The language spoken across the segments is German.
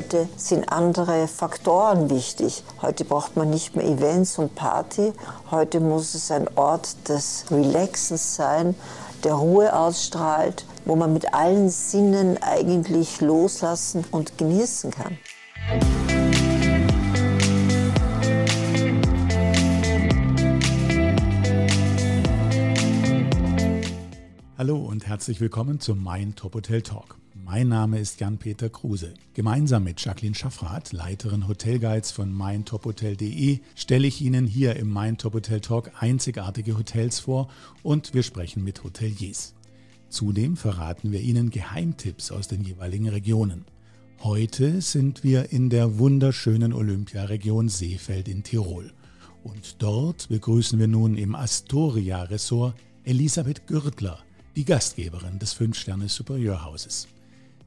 Heute sind andere Faktoren wichtig. Heute braucht man nicht mehr Events und Party. Heute muss es ein Ort des Relaxens sein, der Ruhe ausstrahlt, wo man mit allen Sinnen eigentlich loslassen und genießen kann. Hallo und herzlich willkommen zum Mein Top Hotel Talk. Mein Name ist Jan-Peter Kruse. Gemeinsam mit Jacqueline Schaffrath, Leiterin Hotelguides von meintophotel.de, stelle ich Ihnen hier im Mein Top Hotel Talk einzigartige Hotels vor und wir sprechen mit Hoteliers. Zudem verraten wir Ihnen Geheimtipps aus den jeweiligen Regionen. Heute sind wir in der wunderschönen Olympiaregion Seefeld in Tirol. Und dort begrüßen wir nun im Astoria Resort Elisabeth Gürtler, die Gastgeberin des Fünf-Sterne Superiorhauses.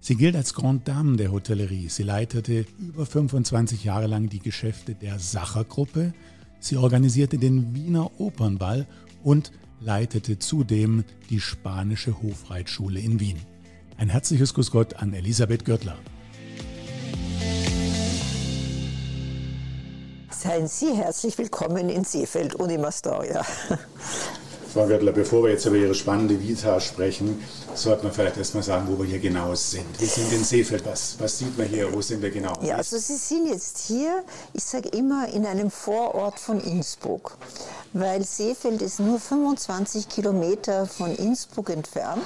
Sie gilt als Grande Dame der Hotellerie. Sie leitete über 25 Jahre lang die Geschäfte der Sacher-Gruppe. Sie organisierte den Wiener Opernball und leitete zudem die spanische Hofreitschule in Wien. Ein herzliches Grüß Gott an Elisabeth Görtler. Seien Sie herzlich willkommen in Seefeld und im Astoria. Frau Göttler, bevor wir jetzt über Ihre spannende Vita sprechen, sollte man vielleicht erstmal sagen, wo wir hier genau sind. Wir sind in Seefeld. Was, was sieht man hier? Wo sind wir genau? Ja, also Sie sind jetzt hier, ich sage immer, in einem Vorort von Innsbruck, weil Seefeld ist nur 25 Kilometer von Innsbruck entfernt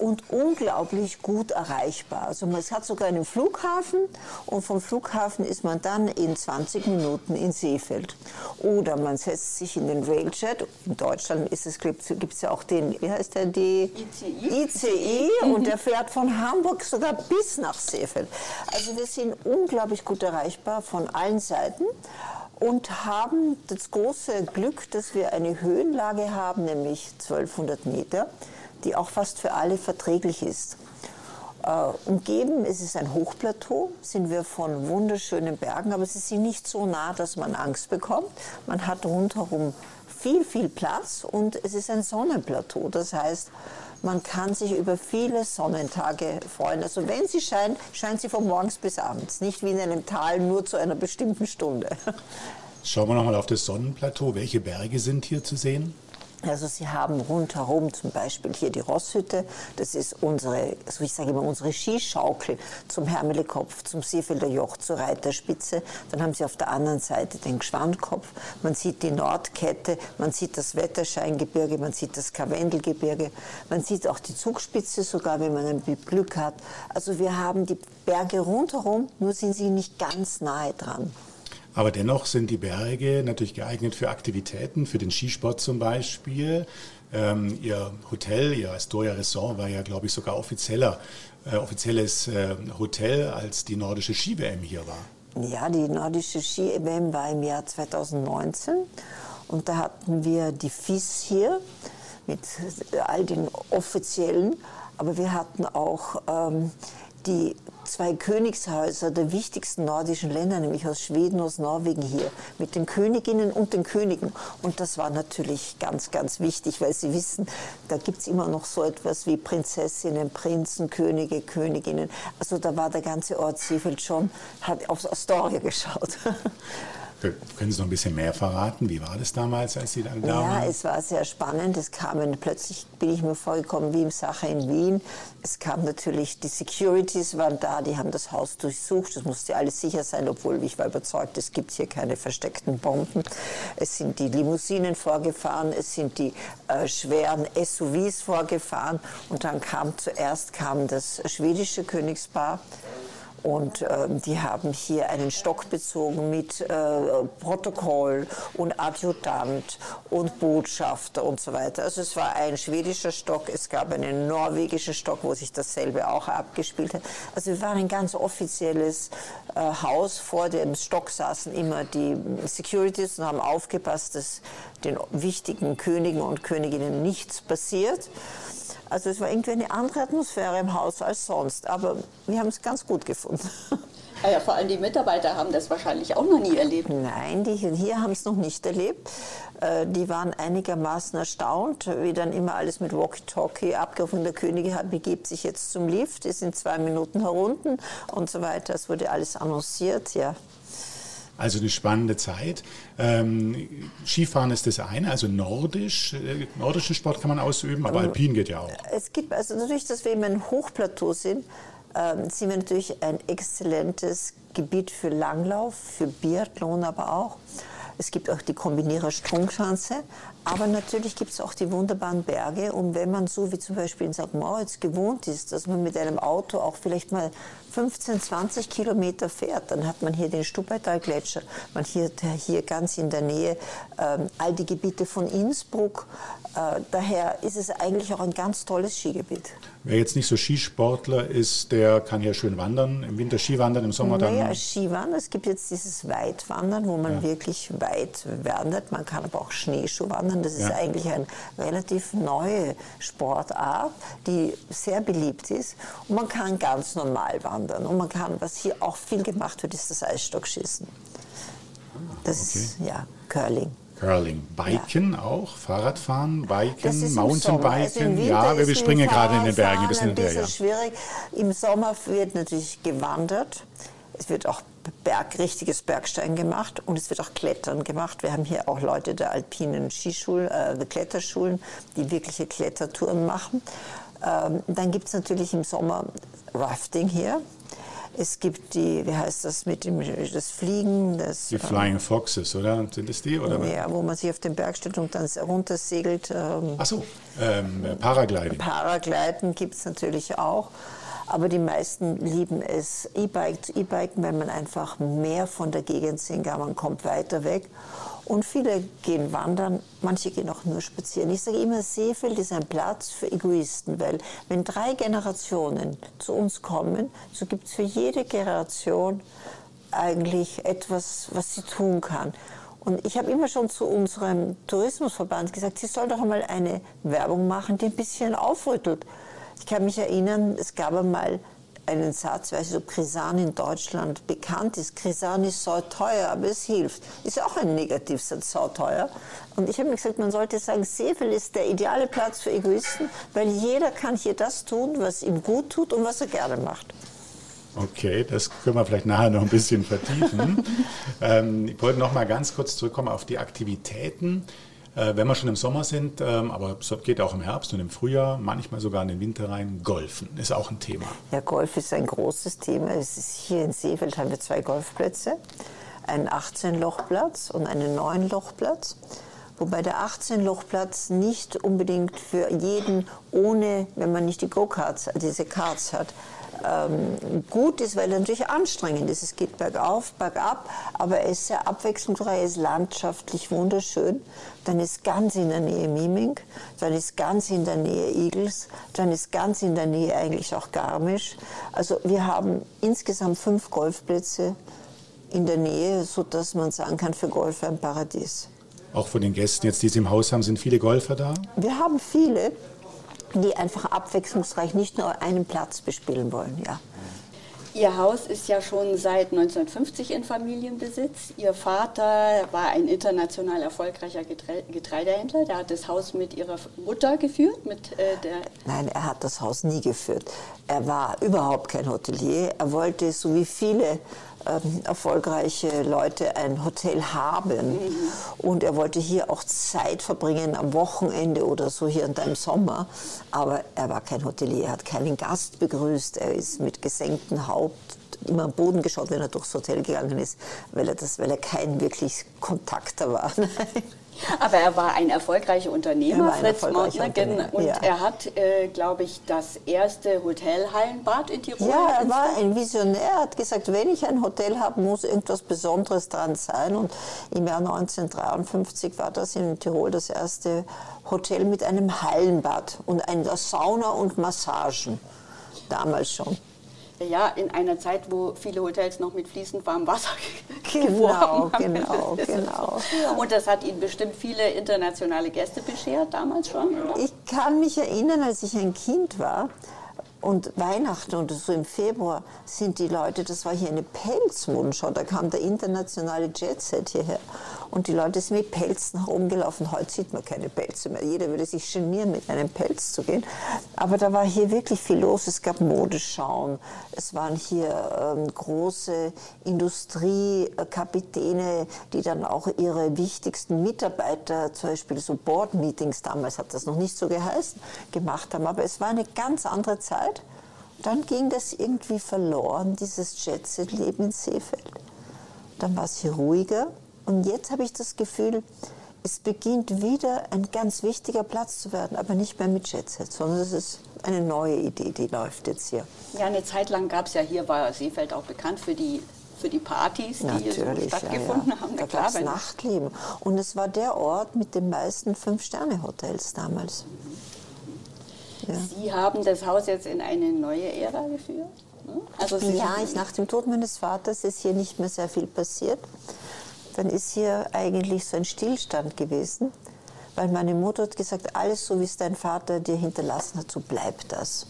und unglaublich gut erreichbar. Also man hat sogar einen Flughafen und vom Flughafen ist man dann in 20 Minuten in Seefeld. Oder man setzt sich in den Railjet. In Deutschland ist es, gibt es ja auch den, wie heißt der, die ICI, ICI und der fährt von Hamburg sogar bis nach Seefeld. Also wir sind unglaublich gut erreichbar von allen Seiten und haben das große Glück, dass wir eine Höhenlage haben, nämlich 1200 Meter die auch fast für alle verträglich ist. Uh, umgeben, es ist ein Hochplateau, sind wir von wunderschönen Bergen, aber sie sind nicht so nah, dass man Angst bekommt. Man hat rundherum viel, viel Platz und es ist ein Sonnenplateau. Das heißt, man kann sich über viele Sonnentage freuen. Also wenn sie scheint, scheint sie von morgens bis abends, nicht wie in einem Tal nur zu einer bestimmten Stunde. Schauen wir nochmal auf das Sonnenplateau. Welche Berge sind hier zu sehen? Also Sie haben rundherum zum Beispiel hier die Rosshütte, das ist unsere, also ich sage immer, unsere Skischaukel zum Hermelekopf, zum Seefelder Joch, zur Reiterspitze. Dann haben Sie auf der anderen Seite den Gschwandkopf, man sieht die Nordkette, man sieht das Wetterscheingebirge, man sieht das Karwendelgebirge, man sieht auch die Zugspitze sogar, wenn man ein Glück hat. Also wir haben die Berge rundherum, nur sind sie nicht ganz nahe dran. Aber dennoch sind die Berge natürlich geeignet für Aktivitäten, für den Skisport zum Beispiel. Ähm, ihr Hotel, Ihr Astoria Resort war ja, glaube ich, sogar offizieller, äh, offizielles äh, Hotel, als die nordische Ski-WM hier war. Ja, die nordische Ski-WM war im Jahr 2019 und da hatten wir die FIS hier mit all den offiziellen, aber wir hatten auch ähm, die zwei Königshäuser der wichtigsten nordischen Länder, nämlich aus Schweden, aus Norwegen hier, mit den Königinnen und den Königen. Und das war natürlich ganz, ganz wichtig, weil Sie wissen, da gibt es immer noch so etwas wie Prinzessinnen, Prinzen, Könige, Königinnen. Also da war der ganze Ort Seefeld schon, hat aufs Astoria geschaut. Können Sie noch ein bisschen mehr verraten? Wie war das damals, als Sie dann da waren? Ja, es war sehr spannend. Es kamen plötzlich, bin ich mir vorgekommen wie im Sache in Wien. Es kam natürlich, die Securities waren da, die haben das Haus durchsucht. Es musste alles sicher sein, obwohl ich war überzeugt, es gibt hier keine versteckten Bomben. Es sind die Limousinen vorgefahren, es sind die äh, schweren SUVs vorgefahren. Und dann kam zuerst kam das schwedische Königspaar und äh, die haben hier einen Stock bezogen mit äh, Protokoll und Adjutant und Botschafter und so weiter. Also es war ein schwedischer Stock, es gab einen norwegischen Stock, wo sich dasselbe auch abgespielt hat. Also wir waren ein ganz offizielles äh, Haus. Vor dem Stock saßen immer die Securities und haben aufgepasst, dass den wichtigen Königen und Königinnen nichts passiert. Also es war irgendwie eine andere Atmosphäre im Haus als sonst, aber wir haben es ganz gut gefunden. Ah ja, vor allem die Mitarbeiter haben das wahrscheinlich auch noch nie erlebt. Nein, die hier haben es noch nicht erlebt. Äh, die waren einigermaßen erstaunt, wie dann immer alles mit Walkie-Talkie abgerufen. Der König begibt sich jetzt zum Lift, ist in zwei Minuten herunten und so weiter. Es wurde alles annonciert, ja. Also eine spannende Zeit. Ähm, Skifahren ist das eine, also nordisch, äh, nordischen Sport kann man ausüben, aber ähm, Alpin geht ja auch. Es gibt, also dadurch, dass wir immer ein Hochplateau sind, ähm, sind wir natürlich ein exzellentes Gebiet für Langlauf, für Biathlon aber auch. Es gibt auch die Kombinierer Sprungschanze, aber natürlich gibt es auch die wunderbaren Berge. Und wenn man so wie zum Beispiel in St. Moritz gewohnt ist, dass man mit einem Auto auch vielleicht mal 15, 20 Kilometer fährt, dann hat man hier den Stubaital-Gletscher, man hier, hier ganz in der Nähe ähm, all die Gebiete von Innsbruck. Äh, daher ist es eigentlich auch ein ganz tolles Skigebiet. Wer jetzt nicht so Skisportler ist, der kann hier schön wandern, im Winter Skiwandern, im Sommer dann. Naja, Skiwandern, es gibt jetzt dieses Weitwandern, wo man ja. wirklich weit wandert. Man kann aber auch Schneeschuh wandern. Das ist ja. eigentlich eine relativ neue Sportart, die sehr beliebt ist. Und man kann ganz normal wandern. Und man kann, was hier auch viel gemacht wird, ist das Eisstockschießen. Das okay. ist ja Curling. Curling. Biken ja. auch, Fahrradfahren, Biken, Mountainbiken. Also ja, wir springen gerade in den Bergen ein bisschen hinterher. Das ist schwierig. Im Sommer wird natürlich gewandert. Es wird auch Berg, richtiges Bergsteigen gemacht und es wird auch Klettern gemacht. Wir haben hier auch Leute der alpinen Skischulen, äh, Kletterschulen, die wirkliche Klettertouren machen. Ähm, dann gibt es natürlich im Sommer Rafting hier. Es gibt die, wie heißt das mit dem das Fliegen? Das, die Flying Foxes, oder? Sind das die? Oder? Ja, wo man sich auf den Berg stellt und dann runtersegelt. Ähm, Ach so, ähm, Paragliding. Paragliden gibt es natürlich auch. Aber die meisten lieben es E-Bike, E-Biken, weil man einfach mehr von der Gegend sehen kann. Man kommt weiter weg. Und viele gehen wandern, manche gehen auch nur spazieren. Ich sage immer, Seefeld ist ein Platz für Egoisten, weil wenn drei Generationen zu uns kommen, so gibt es für jede Generation eigentlich etwas, was sie tun kann. Und ich habe immer schon zu unserem Tourismusverband gesagt, sie soll doch einmal eine Werbung machen, die ein bisschen aufrüttelt. Ich kann mich erinnern, es gab einmal einen Satz, weiß ich, ob Krisan in Deutschland bekannt ist. Krisan ist so teuer, aber es hilft. Ist auch ein Negativsatz, so teuer. Und ich habe mir gesagt, man sollte sagen, Seefeld ist der ideale Platz für Egoisten, weil jeder kann hier das tun, was ihm gut tut und was er gerne macht. Okay, das können wir vielleicht nachher noch ein bisschen vertiefen. ähm, ich wollte noch mal ganz kurz zurückkommen auf die Aktivitäten. Äh, wenn wir schon im Sommer sind, ähm, aber es geht auch im Herbst und im Frühjahr, manchmal sogar in den Winter rein, Golfen ist auch ein Thema. Ja, Golf ist ein großes Thema. Es ist hier in Seefeld haben wir zwei Golfplätze, einen 18-Lochplatz und einen 9-Lochplatz. Wobei der 18-Lochplatz nicht unbedingt für jeden ohne, wenn man nicht die Go-Karts, diese Karts hat, ähm, gut ist, weil er natürlich anstrengend ist. Es geht bergauf, bergab, aber er ist sehr abwechslungsreich, ist landschaftlich wunderschön. Dann ist ganz in der Nähe Miming, dann ist ganz in der Nähe Igels, dann ist ganz in der Nähe eigentlich auch Garmisch. Also wir haben insgesamt fünf Golfplätze in der Nähe, sodass man sagen kann, für Golfer ein Paradies. Auch von den Gästen jetzt, die Sie im Haus haben, sind viele Golfer da? Wir haben viele die einfach abwechslungsreich nicht nur einen Platz bespielen wollen. Ja. Ihr Haus ist ja schon seit 1950 in Familienbesitz. Ihr Vater war ein international erfolgreicher Getreidehändler. Der hat das Haus mit ihrer Mutter geführt. Mit, äh, der Nein, er hat das Haus nie geführt. Er war überhaupt kein Hotelier. Er wollte, so wie viele ähm, erfolgreiche Leute ein Hotel haben. Mhm. Und er wollte hier auch Zeit verbringen am Wochenende oder so hier und da im Sommer. Aber er war kein Hotelier, er hat keinen Gast begrüßt, er ist mit gesenktem Haupt immer am Boden geschaut, wenn er durchs Hotel gegangen ist, weil er, das, weil er kein wirklich Kontakter war. Aber er war ein erfolgreicher Unternehmer, ein Fritz Montner, und ja. er hat, äh, glaube ich, das erste Hotelhallenbad in Tirol. Ja, er war ein Visionär, er hat gesagt, wenn ich ein Hotel habe, muss irgendwas Besonderes dran sein. Und im Jahr 1953 war das in Tirol das erste Hotel mit einem Hallenbad und einer Sauna und Massagen. Damals schon ja, in einer Zeit, wo viele Hotels noch mit fließend warmem Wasser genau, geworben haben. Genau, genau. Ja. Und das hat Ihnen bestimmt viele internationale Gäste beschert damals schon? Oder? Ich kann mich erinnern, als ich ein Kind war, Und Weihnachten und so im Februar sind die Leute, das war hier eine Pelzmundschau, da kam der internationale Jetset hierher. Und die Leute sind mit Pelzen herumgelaufen. Heute sieht man keine Pelze mehr. Jeder würde sich genieren, mit einem Pelz zu gehen. Aber da war hier wirklich viel los. Es gab Modeschauen. Es waren hier ähm, große Industriekapitäne, die dann auch ihre wichtigsten Mitarbeiter, zum Beispiel so Board-Meetings, damals hat das noch nicht so geheißen, gemacht haben. Aber es war eine ganz andere Zeit. Dann ging das irgendwie verloren, dieses Jet-Set-Leben in Seefeld. Dann war es hier ruhiger. Und jetzt habe ich das Gefühl, es beginnt wieder ein ganz wichtiger Platz zu werden, aber nicht mehr mit Jetset, sondern es ist eine neue Idee, die läuft jetzt hier. Ja, eine Zeit lang gab es ja hier, war Seefeld auch bekannt für die für die Partys, die Natürlich, hier so stattgefunden ja, ja. haben. Da gab es Nachtleben. Und es war der Ort mit den meisten Fünf-Sterne-Hotels damals. Ja. Sie haben das Haus jetzt in eine neue Ära geführt? Ne? Also ja, ich, nach dem Tod meines Vaters ist hier nicht mehr sehr viel passiert dann ist hier eigentlich so ein Stillstand gewesen, weil meine Mutter hat gesagt, alles so wie es dein Vater dir hinterlassen hat, so bleibt das.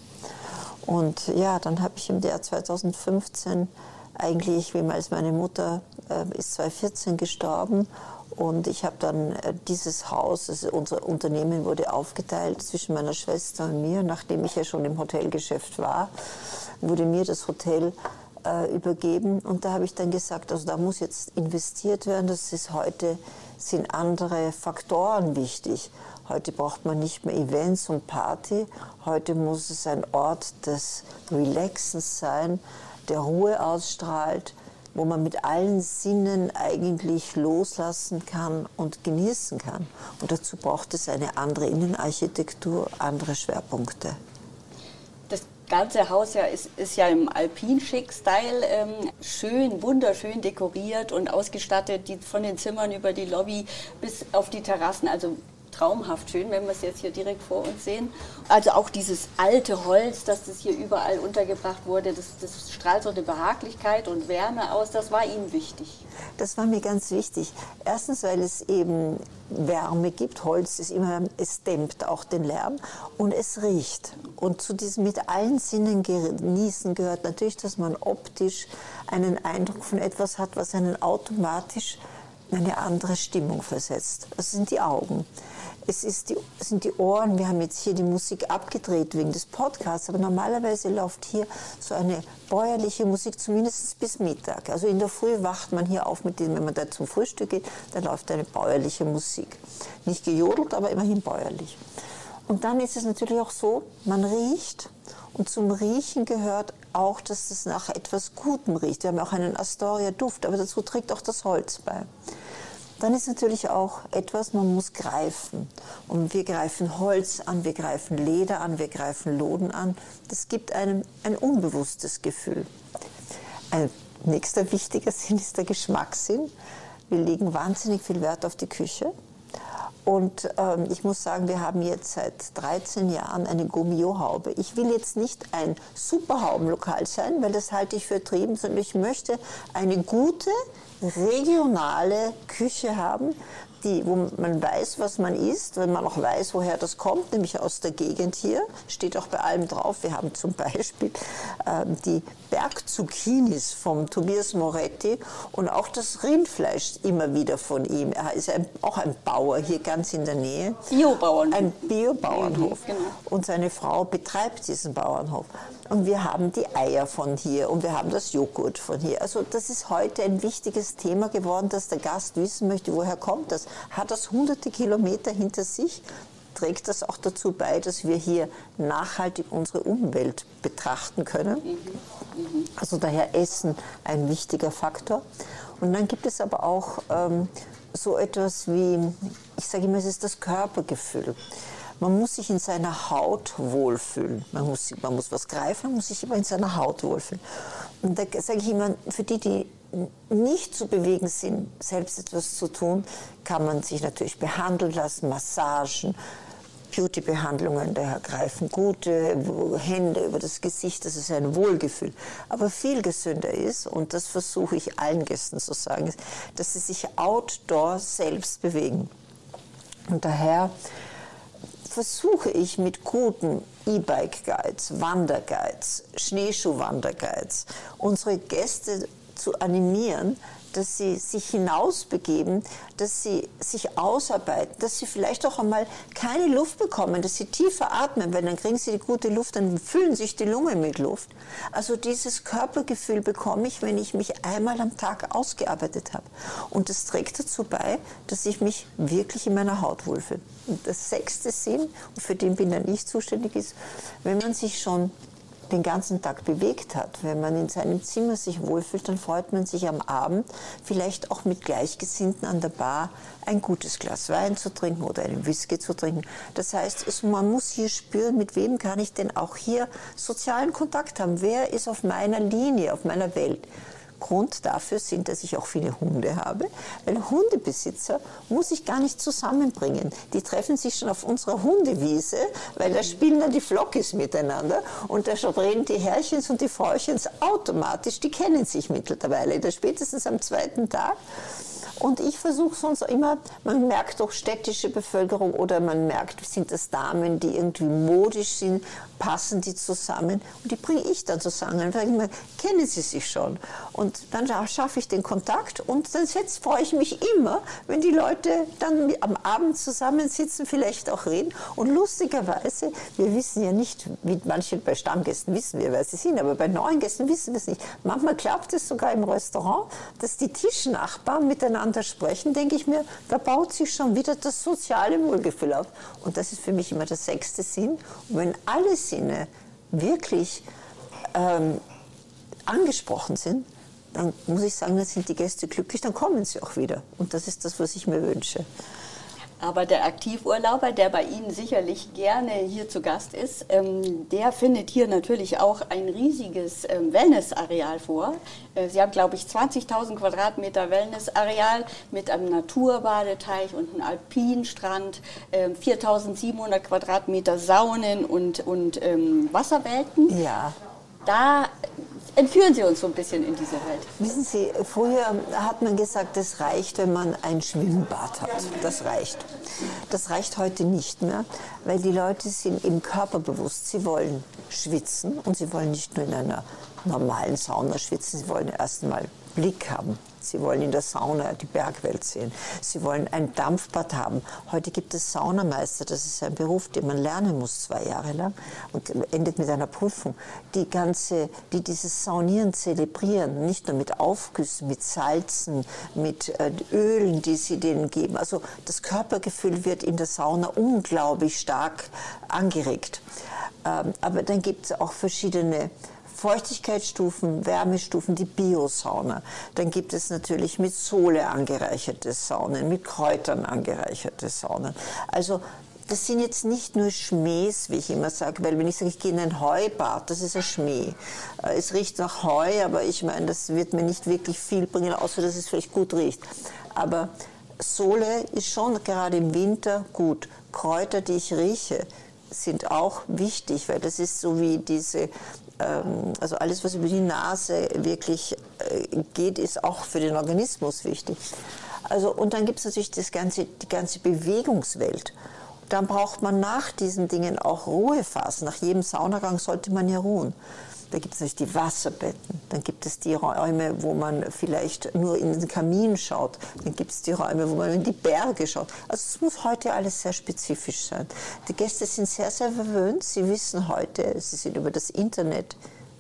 Und ja, dann habe ich im Jahr 2015 eigentlich, wie als meine Mutter äh, ist 2014 gestorben und ich habe dann äh, dieses Haus, also unser Unternehmen wurde aufgeteilt zwischen meiner Schwester und mir, nachdem ich ja schon im Hotelgeschäft war, wurde mir das Hotel äh, übergeben. Und da habe ich dann gesagt, also da muss jetzt investiert werden. Das ist heute, sind andere Faktoren wichtig. Heute braucht man nicht mehr Events und Party. Heute muss es ein Ort des Relaxens sein, der Ruhe ausstrahlt, wo man mit allen Sinnen eigentlich loslassen kann und genießen kann. Und dazu braucht es eine andere Innenarchitektur, andere Schwerpunkte ganze Haus ja ist, ist ja im Alpin-Schick-Style ähm, schön, wunderschön dekoriert und ausgestattet, die, von den Zimmern über die Lobby bis auf die Terrassen. Also traumhaft schön, wenn wir es jetzt hier direkt vor uns sehen. Also auch dieses alte Holz, dass das hier überall untergebracht wurde, das, das strahlt so eine Behaglichkeit und Wärme aus. Das war Ihnen wichtig. Das war mir ganz wichtig. Erstens, weil es eben Wärme gibt. Holz ist immer, es dämmt auch den Lärm und es riecht. Und zu diesem mit allen Sinnen genießen gehört natürlich, dass man optisch einen Eindruck von etwas hat, was einen automatisch eine andere Stimmung versetzt. Das sind die Augen es ist die, sind die Ohren. Wir haben jetzt hier die Musik abgedreht wegen des Podcasts, aber normalerweise läuft hier so eine bäuerliche Musik zumindest bis Mittag. Also in der Früh wacht man hier auf mit dem, wenn man da zum Frühstück geht, dann läuft eine bäuerliche Musik. Nicht gejodelt, aber immerhin bäuerlich. Und dann ist es natürlich auch so, man riecht und zum Riechen gehört auch, dass es nach etwas Gutem riecht. Wir haben auch einen Astoria-Duft, aber dazu trägt auch das Holz bei. Dann ist natürlich auch etwas, man muss greifen. Und wir greifen Holz an, wir greifen Leder an, wir greifen Loden an. Das gibt einem ein unbewusstes Gefühl. Ein nächster wichtiger Sinn ist der Geschmackssinn. Wir legen wahnsinnig viel Wert auf die Küche. Und ähm, ich muss sagen, wir haben jetzt seit 13 Jahren eine Gummio-Haube. Ich will jetzt nicht ein Superhaubenlokal sein, weil das halte ich für trieben, sondern ich möchte eine gute, regionale Küche haben, die, wo man weiß, was man isst, wenn man auch weiß, woher das kommt, nämlich aus der Gegend hier. Steht auch bei allem drauf. Wir haben zum Beispiel äh, die Bergzucchinis vom Tobias Moretti und auch das Rindfleisch immer wieder von ihm. Er ist ein, auch ein Bauer hier ganz in der Nähe. Biobauernhof. Ein Biobauernhof. Mhm, genau. Und seine Frau betreibt diesen Bauernhof. Und wir haben die Eier von hier und wir haben das Joghurt von hier. Also das ist heute ein wichtiges Thema geworden, dass der Gast wissen möchte, woher kommt das. Hat das hunderte Kilometer hinter sich? Trägt das auch dazu bei, dass wir hier nachhaltig unsere Umwelt betrachten können? Also daher Essen ein wichtiger Faktor. Und dann gibt es aber auch ähm, so etwas wie, ich sage immer, es ist das Körpergefühl. Man muss sich in seiner Haut wohlfühlen. Man muss, man muss was greifen, man muss sich aber in seiner Haut wohlfühlen. Und da sage ich immer, für die, die nicht zu bewegen sind, selbst etwas zu tun, kann man sich natürlich behandeln lassen, Massagen, Beauty-Behandlungen, daher greifen gute Hände über das Gesicht, das ist ein Wohlgefühl. Aber viel gesünder ist, und das versuche ich allen Gästen zu sagen, dass sie sich outdoor selbst bewegen. Und daher versuche ich mit guten E-Bike-Guides, Wanderguides, Schneeschuh-Wanderguides, unsere Gäste zu animieren, dass sie sich hinausbegeben, dass sie sich ausarbeiten, dass sie vielleicht auch einmal keine Luft bekommen, dass sie tiefer atmen, weil dann kriegen sie die gute Luft, dann füllen sich die Lungen mit Luft. Also dieses Körpergefühl bekomme ich, wenn ich mich einmal am Tag ausgearbeitet habe. Und das trägt dazu bei, dass ich mich wirklich in meiner Haut wohlfühle. Und das sechste Sinn, für den bin dann ich zuständig, ist, wenn man sich schon den ganzen Tag bewegt hat. Wenn man in seinem Zimmer sich wohlfühlt, dann freut man sich am Abend vielleicht auch mit Gleichgesinnten an der Bar ein gutes Glas Wein zu trinken oder einen Whisky zu trinken. Das heißt, man muss hier spüren, mit wem kann ich denn auch hier sozialen Kontakt haben. Wer ist auf meiner Linie, auf meiner Welt? Grund dafür sind, dass ich auch viele Hunde habe, weil Hundebesitzer muss ich gar nicht zusammenbringen. Die treffen sich schon auf unserer Hundewiese, weil da spielen dann die Flockis miteinander und da drehen die Herrchens und die Frauchens automatisch, die kennen sich mittlerweile. Spätestens am zweiten Tag und ich versuche sonst immer, man merkt doch städtische Bevölkerung oder man merkt, sind das Damen, die irgendwie modisch sind, passen die zusammen und die bringe ich dann zusammen. Dann sage ich mal, kennen sie sich schon? Und dann schaffe ich den Kontakt und dann freue ich mich immer, wenn die Leute dann am Abend zusammensitzen, vielleicht auch reden. Und lustigerweise, wir wissen ja nicht, wie manche bei Stammgästen wissen wir, wer sie sind, aber bei neuen Gästen wissen wir es nicht. Manchmal klappt es sogar im Restaurant, dass die Tischnachbarn miteinander miteinander sprechen, denke ich mir, da baut sich schon wieder das soziale Wohlgefühl auf. Und das ist für mich immer der sechste Sinn. Und wenn alle Sinne wirklich ähm, angesprochen sind, dann muss ich sagen, dann sind die Gäste glücklich, dann kommen sie auch wieder. Und das ist das, was ich mir wünsche. Aber der Aktivurlauber, der bei Ihnen sicherlich gerne hier zu Gast ist, ähm, der findet hier natürlich auch ein riesiges ähm, Wellnessareal vor. Äh, Sie haben, glaube ich, 20.000 Quadratmeter Wellnessareal mit einem Naturbadeteich und einem Alpinstrand, äh, 4.700 Quadratmeter Saunen und, und ähm, Wasserwelten. Ja. Da entführen Sie uns so ein bisschen in diese Welt. Wissen Sie, früher hat man gesagt, es reicht, wenn man ein Schwimmbad hat. Das reicht. Das reicht heute nicht mehr, weil die Leute sind im Körper bewusst. Sie wollen schwitzen und sie wollen nicht nur in einer normalen Sauna schwitzen, sie wollen erst mal Blick haben Sie wollen in der Sauna die Bergwelt sehen. Sie wollen ein Dampfbad haben. Heute gibt es Saunameister. Das ist ein Beruf, den man lernen muss zwei Jahre lang und endet mit einer Prüfung. Die ganze, die dieses Saunieren zelebrieren, nicht nur mit Aufgüssen, mit Salzen, mit äh, Ölen, die sie denen geben. Also das Körpergefühl wird in der Sauna unglaublich stark angeregt. Ähm, aber dann gibt es auch verschiedene Feuchtigkeitsstufen, Wärmestufen, die Biosauna. Dann gibt es natürlich mit Sohle angereicherte Saunen, mit Kräutern angereicherte Saunen. Also das sind jetzt nicht nur Schmähs, wie ich immer sage, weil wenn ich sage, ich gehe in ein Heubad, das ist ein Schmäh. Äh, es riecht nach Heu, aber ich meine, das wird mir nicht wirklich viel bringen, außer dass es vielleicht gut riecht. Aber Sohle ist schon gerade im Winter gut. Kräuter, die ich rieche, sind auch wichtig, weil das ist so wie diese also alles, was über die Nase wirklich äh, geht, ist auch für den Organismus wichtig. Also, und dann gibt es natürlich das ganze, die ganze Bewegungswelt. Dann braucht man nach diesen Dingen auch Ruhephasen. Nach jedem Saunagang sollte man ja ruhen. Da gibt es natürlich die Wasserbetten, dann gibt es die Räume, wo man vielleicht nur in den Kamin schaut, dann gibt es die Räume, wo man in die Berge schaut. Also es muss heute alles sehr spezifisch sein. Die Gäste sind sehr, sehr verwöhnt. Sie wissen heute, sie sind über das Internet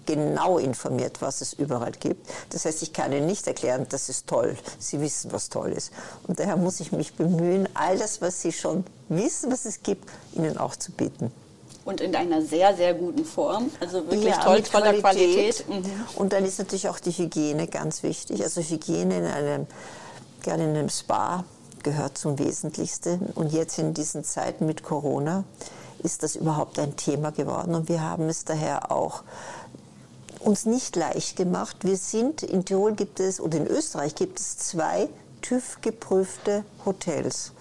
genau informiert, was es überall gibt. Das heißt, ich kann Ihnen nicht erklären, das ist toll. Sie wissen, was toll ist. Und daher muss ich mich bemühen, all das, was Sie schon wissen, was es gibt, Ihnen auch zu bieten und in einer sehr, sehr guten Form. Also wirklich ja, toll, toller Qualität. Qualität. Mhm. Und dann ist natürlich auch die Hygiene ganz wichtig. Also Hygiene in einem, gerade in einem Spa gehört zum Wesentlichsten. Und jetzt in diesen Zeiten mit Corona ist das überhaupt ein Thema geworden. Und wir haben es daher auch uns nicht leicht gemacht. Wir sind, in Tirol gibt es, oder in Österreich gibt es zwei TÜV-geprüfte Hotels.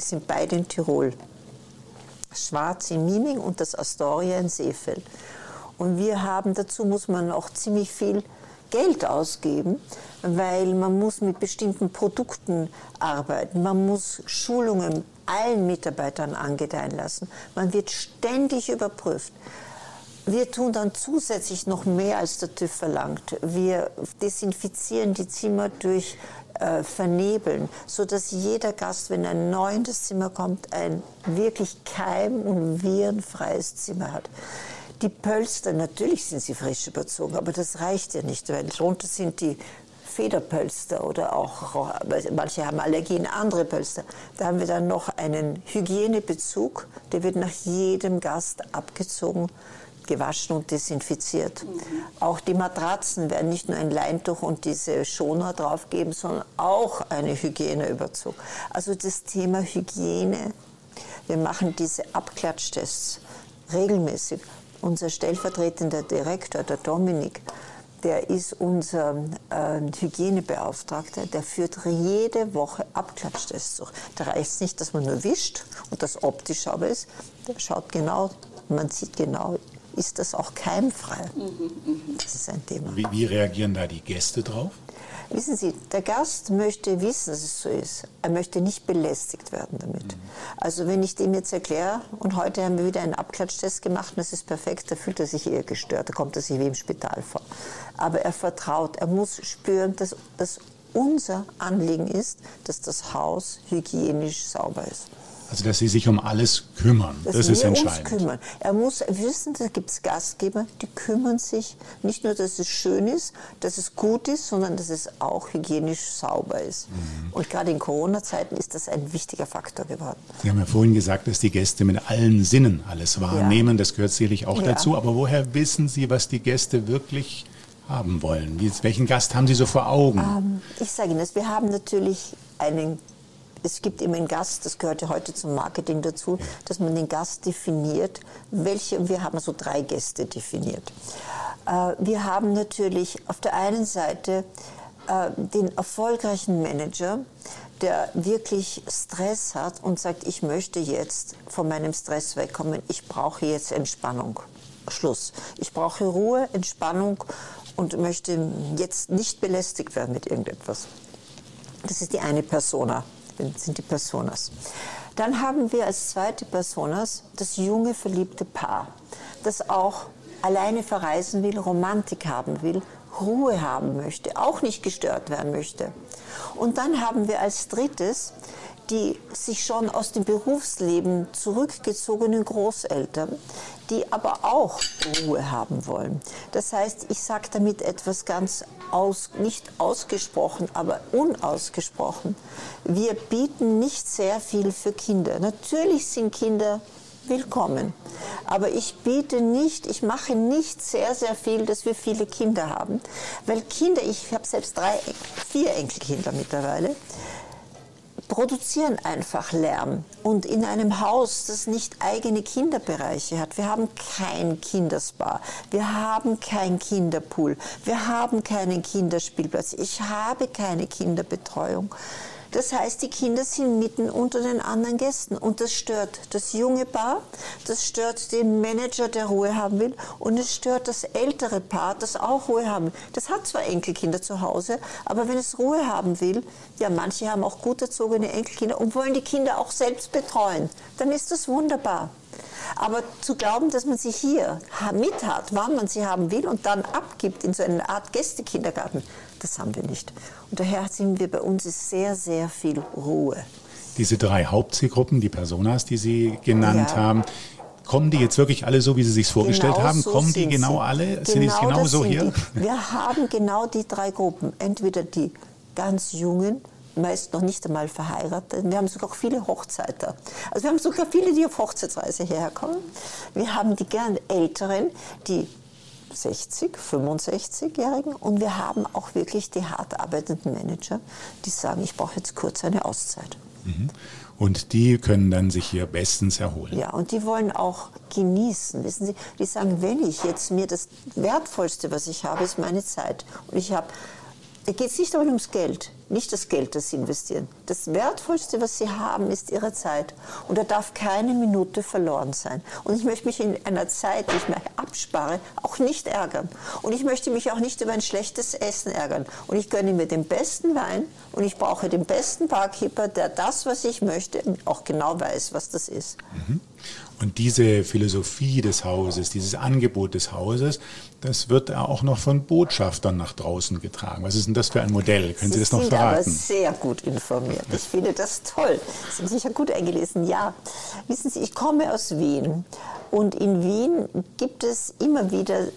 Die sind beide in Tirol. Schwarz in Miming und das Astoria in Seefeld. Und wir haben, dazu muss man auch ziemlich viel Geld ausgeben, weil man muss mit bestimmten Produkten arbeiten, man muss Schulungen allen Mitarbeitern angedeihen lassen. Man wird ständig überprüft. Wir tun dann zusätzlich noch mehr, als der TÜV verlangt. Wir desinfizieren die Zimmer durch äh, Vernebeln, sodass jeder Gast, wenn er neu in das Zimmer kommt, ein wirklich keim- und virenfreies Zimmer hat. Die Pölster, natürlich sind sie frisch überzogen, aber das reicht ja nicht, weil drunter sind die Federpölster oder auch, manche haben Allergien, andere Pölster. Da haben wir dann noch einen Hygienebezug, der wird nach jedem Gast abgezogen gewaschen und desinfiziert. Mhm. Auch die Matratzen werden nicht nur ein Leintuch und diese Schoner draufgeben, sondern auch eine Hygieneüberzug. Also das Thema Hygiene. Wir machen diese Abklatschtests regelmäßig. Unser stellvertretender Direktor, der Dominik, der ist unser äh, Hygienebeauftragter, der führt jede Woche Abklatschtests durch. Da reicht es nicht, dass man nur wischt und das optisch aber ist. Der schaut genau, man sieht genau, ist das auch keimfrei. Das ist ein Thema. Wie, wie reagieren da die Gäste drauf? Wissen Sie, der Gast möchte wissen, dass es so ist. Er möchte nicht belästigt werden damit. Mhm. Also wenn ich dem jetzt erkläre, und heute haben wir wieder einen Abklatschtest gemacht und das ist perfekt, da fühlt er sich eher gestört, da kommt er sich wie im Spital vor. Aber er vertraut, er muss spüren, dass das unser Anliegen ist, dass das Haus hygienisch sauber ist. Also, dass Sie sich um alles kümmern, dass das ist entscheidend. Uns kümmern. Er muss wissen, da gibt es Gastgeber, die kümmern sich nicht nur, dass es schön ist, dass es gut ist, sondern dass es auch hygienisch sauber ist. Mhm. Und gerade in Corona-Zeiten ist das ein wichtiger Faktor geworden. Sie haben ja vorhin gesagt, dass die Gäste mit allen Sinnen alles wahrnehmen. Ja. Das gehört sicherlich auch ja. dazu. Aber woher wissen Sie, was die Gäste wirklich haben wollen? Welchen Gast haben Sie so vor Augen? Ähm, ich sage Ihnen das, wir haben natürlich einen es gibt immer einen Gast, das gehört ja heute zum Marketing dazu, dass man den Gast definiert, welche, wir haben so drei Gäste definiert. Äh, wir haben natürlich auf der einen Seite äh, den erfolgreichen Manager, der wirklich Stress hat und sagt, ich möchte jetzt von meinem Stress wegkommen, ich brauche jetzt Entspannung. Schluss. Ich brauche Ruhe, Entspannung und möchte jetzt nicht belästigt werden mit irgendetwas. Das ist die eine Persona sind die Personas. Dann haben wir als zweite Personas das junge verliebte Paar, das auch alleine verreisen will, Romantik haben will, Ruhe haben möchte, auch nicht gestört werden möchte. Und dann haben wir als drittes die sich schon aus dem Berufsleben zurückgezogenen Großeltern, die aber auch Ruhe haben wollen. Das heißt, ich sage damit etwas ganz aus, nicht ausgesprochen, aber unausgesprochen. Wir bieten nicht sehr viel für Kinder. Natürlich sind Kinder willkommen. Aber ich biete nicht, ich mache nicht sehr, sehr viel, dass wir viele Kinder haben. Weil Kinder, ich habe selbst drei, vier Enkelkinder mittlerweile, produzieren einfach Lärm. Und in einem Haus, das nicht eigene Kinderbereiche hat, wir haben kein Kinderspa, wir haben kein Kinderpool, wir haben keinen Kinderspielplatz, ich habe keine Kinderbetreuung. Das heißt, die Kinder sind mitten unter den anderen Gästen und das stört das junge Paar, das stört den Manager, der Ruhe haben will und es stört das ältere Paar, das auch Ruhe haben will. Das hat zwar Enkelkinder zu Hause, aber wenn es Ruhe haben will, ja, manche haben auch gut erzogene Enkelkinder und wollen die Kinder auch selbst betreuen, dann ist das wunderbar. Aber zu glauben, dass man sie hier mit hat, wann man sie haben will und dann abgibt in so eine Art Gästekindergarten, das haben wir nicht. Und daher sind wir bei uns sehr, sehr viel Ruhe. Diese drei Hauptzielgruppen, die Personas, die Sie genannt ja. haben, Kommen die jetzt wirklich alle so, wie Sie sich vorgestellt genau haben? So Kommen die genau sie. alle? Genau sind die genau, so hier? Die. Wir haben genau die drei Gruppen. Entweder die ganz Jungen, meist noch nicht einmal verheiratet. Wir haben sogar auch viele Hochzeiter. Also wir haben sogar viele, die auf Hochzeitsreise herkommen. Wir haben die gern Älteren, die 60, 65-Jährigen und wir haben auch wirklich die hart arbeitenden Manager, die sagen, ich brauche jetzt kurz eine Auszeit. Mhm. Und die können dann sich hier bestens erholen. Ja, und die wollen auch genießen. Wissen Sie, die sagen, wenn ich jetzt mir das Wertvollste, was ich habe, ist meine Zeit. Und ich habe, geht es nicht ums Geld nicht das Geld, das sie investieren. Das Wertvollste, was sie haben, ist ihre Zeit. Und da darf keine Minute verloren sein. Und ich möchte mich in einer Zeit, die ich mir abspare, auch nicht ärgern. Und ich möchte mich auch nicht über ein schlechtes Essen ärgern. Und ich gönne mir den besten Wein und ich brauche den besten Barkeeper, der das, was ich möchte, auch genau weiß, was das ist. Mhm. Und diese Philosophie des Hauses, dieses Angebot des Hauses, das wird auch noch von Botschaftern nach draußen getragen. Was ist denn das für ein Modell? Können Sie, Sie das noch verraten? Ich bin sehr gut informiert. Ich finde das toll. Sie haben sicher gut eingelesen. Ja, wissen Sie, ich komme aus Wien. Und in Wien gibt es immer wieder,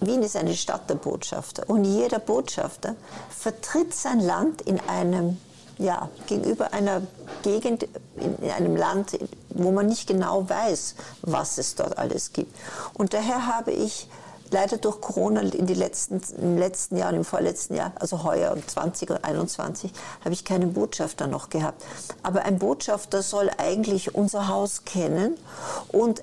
Wien ist eine Stadt der Botschafter. Und jeder Botschafter vertritt sein Land in einem ja, gegenüber einer Gegend in einem Land, wo man nicht genau weiß, was es dort alles gibt. Und daher habe ich leider durch Corona in die letzten, im letzten Jahr und im vorletzten Jahr, also heuer und 2021, habe ich keinen Botschafter noch gehabt. Aber ein Botschafter soll eigentlich unser Haus kennen und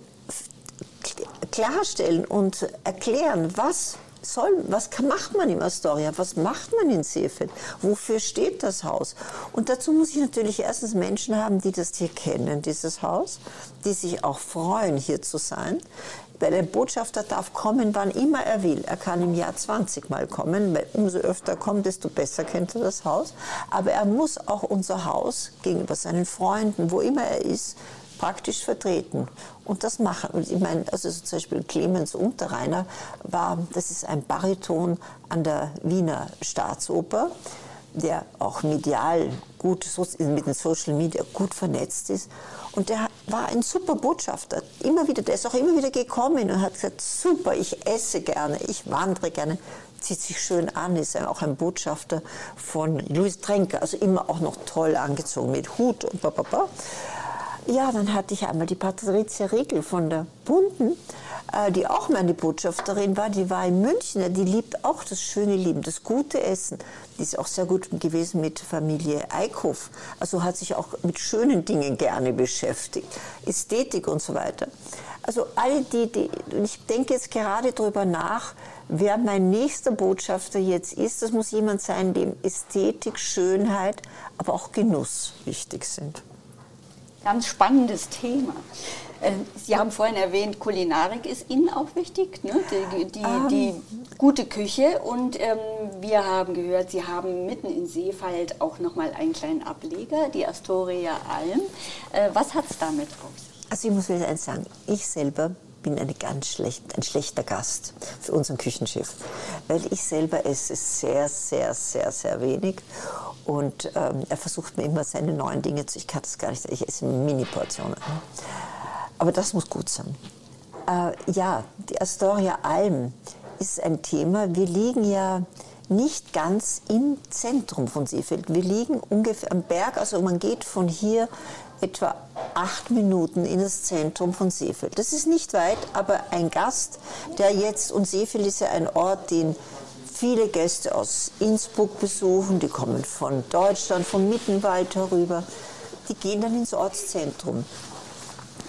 klarstellen und erklären, was soll, was macht man in Astoria, was macht man in Seefeld, wofür steht das Haus? Und dazu muss ich natürlich erstens Menschen haben, die das hier kennen, dieses Haus, die sich auch freuen, hier zu sein. Weil der Botschafter darf kommen, wann immer er will. Er kann im Jahr 20 Mal kommen, weil umso öfter er kommt, desto besser kennt er das Haus. Aber er muss auch unser Haus gegenüber seinen Freunden, wo immer er ist, praktisch vertreten. Und das machen. Ich meine, also zum Beispiel Clemens Unterreiner war, das ist ein Bariton an der Wiener Staatsoper, der auch medial gut mit den Social Media gut vernetzt ist. Und der war ein super Botschafter. Immer wieder, der ist auch immer wieder gekommen und hat gesagt, super, ich esse gerne, ich wandere gerne zieht sich schön an, ist auch ein Botschafter von Louis Trenker, also immer auch noch toll angezogen mit Hut und ba, ba, ba. Ja, dann hatte ich einmal die Patricia Riegel von der Bunden, äh, die auch meine Botschafterin war. Die war in München. Die liebt auch das schöne Leben, das gute Essen. Die ist auch sehr gut gewesen mit Familie Eickhoff. Also hat sich auch mit schönen Dingen gerne beschäftigt. Ästhetik und so weiter. Also all die, die ich denke jetzt gerade darüber nach, wer mein nächster Botschafter jetzt ist. Das muss jemand sein, dem Ästhetik, Schönheit, aber auch Genuss wichtig sind. Ganz spannendes Thema. Äh, Sie haben vorhin erwähnt, Kulinarik ist Ihnen auch wichtig, ne? die, die, um. die ähm. gute Küche. Und ähm, wir haben gehört, Sie haben mitten in Seefeld auch nochmal einen kleinen Ableger, die Astoria Alm. Äh, was hat es damit auf sich? Also ich muss wieder eins sagen, ich selber bin eine ganz schlecht, ein schlechter Gast für unseren Küchenschiff, weil ich selber esse sehr, sehr, sehr, sehr wenig und ähm, er versucht mir immer seine neuen Dinge zu. Ich kann das gar nicht. Ich esse Mini-Portionen. Aber das muss gut sein. Äh, ja, die Astoria Alm ist ein Thema. Wir liegen ja nicht ganz im Zentrum von Seefeld. Wir liegen ungefähr am Berg. Also man geht von hier etwa acht Minuten in das Zentrum von Seefeld. Das ist nicht weit, aber ein Gast, der jetzt, und Seefeld ist ja ein Ort, den viele Gäste aus Innsbruck besuchen, die kommen von Deutschland, vom Mittenwald herüber. Die gehen dann ins Ortszentrum.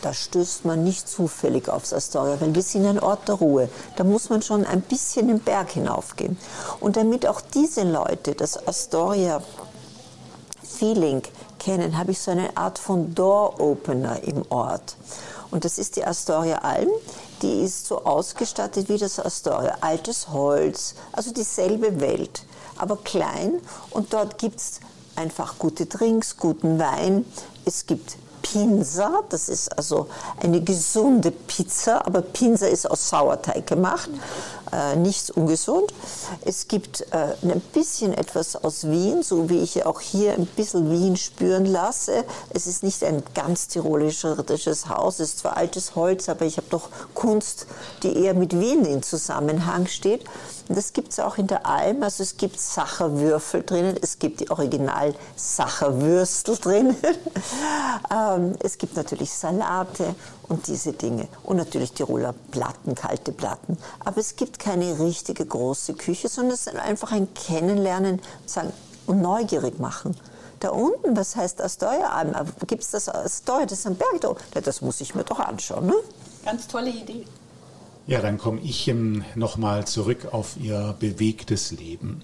Da stößt man nicht zufällig aufs Astoria, weil wir sind ein Ort der Ruhe. Da muss man schon ein bisschen den Berg hinaufgehen. Und damit auch diese Leute das Astoria Feeling kennen, habe ich so eine Art von Door Opener im Ort. Und das ist die Astoria Alm. Die ist so ausgestattet wie das Astoria. Altes Holz, also dieselbe Welt, aber klein. Und dort gibt es einfach gute Drinks, guten Wein. Es gibt Pinsa, das ist also eine gesunde Pizza, aber Pinsa ist aus Sauerteig gemacht, äh, nichts ungesund. Es gibt äh, ein bisschen etwas aus Wien, so wie ich auch hier ein bisschen Wien spüren lasse. Es ist nicht ein ganz tirolisches Haus, es ist zwar altes Holz, aber ich habe doch Kunst, die eher mit Wien in Zusammenhang steht. Das gibt es auch in der Alm. Also es gibt Sacherwürfel drinnen, es gibt die Original Sacherwürstel drinnen. ähm, es gibt natürlich Salate und diese Dinge. Und natürlich Tiroler Platten, kalte Platten. Aber es gibt keine richtige große Küche, sondern es ist einfach ein Kennenlernen sagen, und neugierig machen. Da unten, was heißt Astoria-Alm? Gibt es das Astoria? Das ist ein Berg da. Das muss ich mir doch anschauen. Ne? Ganz tolle Idee. Ja, dann komme ich nochmal zurück auf Ihr bewegtes Leben.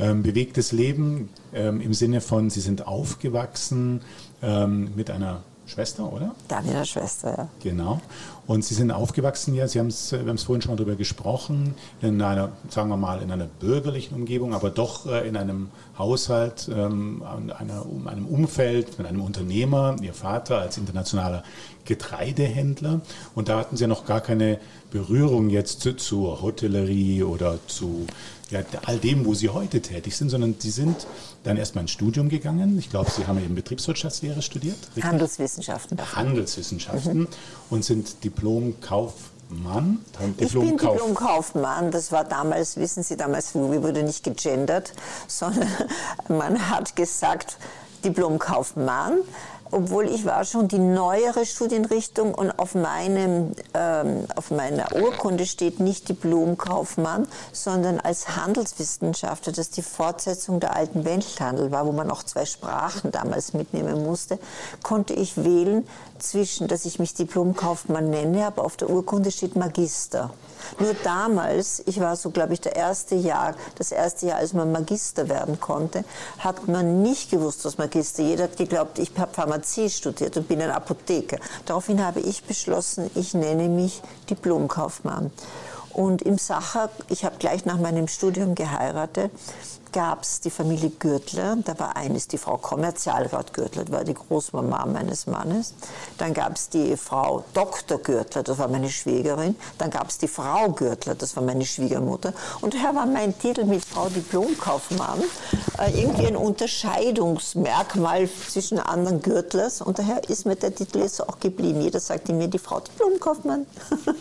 Ähm, bewegtes Leben ähm, im Sinne von, Sie sind aufgewachsen ähm, mit einer Schwester, oder? Da mit einer Schwester, ja. Genau. Und Sie sind aufgewachsen ja, Sie haben es, wir haben es vorhin schon mal darüber gesprochen, in einer, sagen wir mal, in einer bürgerlichen Umgebung, aber doch äh, in einem Haushalt, ähm, einer, um einem Umfeld, mit einem Unternehmer, Ihr Vater als internationaler Getreidehändler. Und da hatten Sie ja noch gar keine Berührung jetzt zu, zur Hotellerie oder zu ja, all dem, wo Sie heute tätig sind, sondern Sie sind dann erstmal ins Studium gegangen. Ich glaube, Sie haben eben Betriebswirtschaftslehre studiert. Richtig? Handelswissenschaften. Handelswissenschaften mhm. und sind Diplom-Kaufmann. ich bin Diplom-Kaufmann. Das war damals, wissen Sie, damals wurde nicht gegendert, sondern man hat gesagt Diplom-Kaufmann obwohl ich war schon die neuere Studienrichtung und auf, meinem, ähm, auf meiner Urkunde steht nicht Diplomkaufmann, sondern als Handelswissenschaftler, das die Fortsetzung der alten Welthandel war, wo man auch zwei Sprachen damals mitnehmen musste, konnte ich wählen zwischen, dass ich mich Diplomkaufmann nenne, aber auf der Urkunde steht Magister. Nur damals, ich war so, glaube ich, der erste Jahr, das erste Jahr, als man Magister werden konnte, hat man nicht gewusst, was Magister. Jeder hat geglaubt, ich habe Pharmazie studiert und bin ein Apotheker. Daraufhin habe ich beschlossen, ich nenne mich Diplomkaufmann. Und im Sacher, ich habe gleich nach meinem Studium geheiratet, gab es die Familie Gürtler. Da war eines die Frau Kommerzialrat Gürtler, das war die Großmama meines Mannes. Dann gab es die Frau Dr. Gürtler, das war meine Schwägerin. Dann gab es die Frau Gürtler, das war meine Schwiegermutter. Und daher war mein Titel mit Frau Diplomkaufmann äh, irgendwie ein Unterscheidungsmerkmal zwischen anderen Gürtlers. Und daher ist mir der Titel jetzt auch geblieben. Jeder sagte mir die Frau Diplomkaufmann.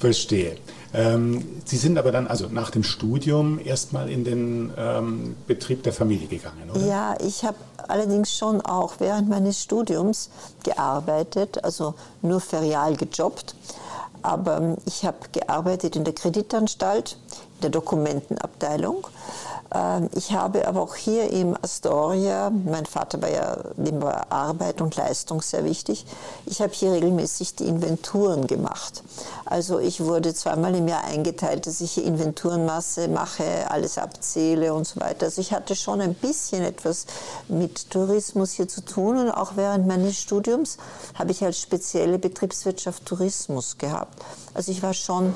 Verstehe. Ähm, Sie sind aber dann also nach dem Studium erstmal in den ähm, Betrieb der Familie gegangen, oder? Ja, ich habe allerdings schon auch während meines Studiums gearbeitet, also nur ferial gejobbt. Aber ich habe gearbeitet in der Kreditanstalt, in der Dokumentenabteilung ähm, ich habe aber auch hier im Astoria, mein Vater war ja neben Arbeit und Leistung sehr wichtig, ich habe hier regelmäßig die Inventuren gemacht. Also ich wurde zweimal im Jahr eingeteilt, dass ich hier Inventurenmasse mache, alles abzähle und so weiter. Also ich hatte schon ein bisschen etwas mit Tourismus hier zu tun und auch während meines Studiums habe ich als spezielle Betriebswirtschaft Tourismus gehabt. Also ich war schon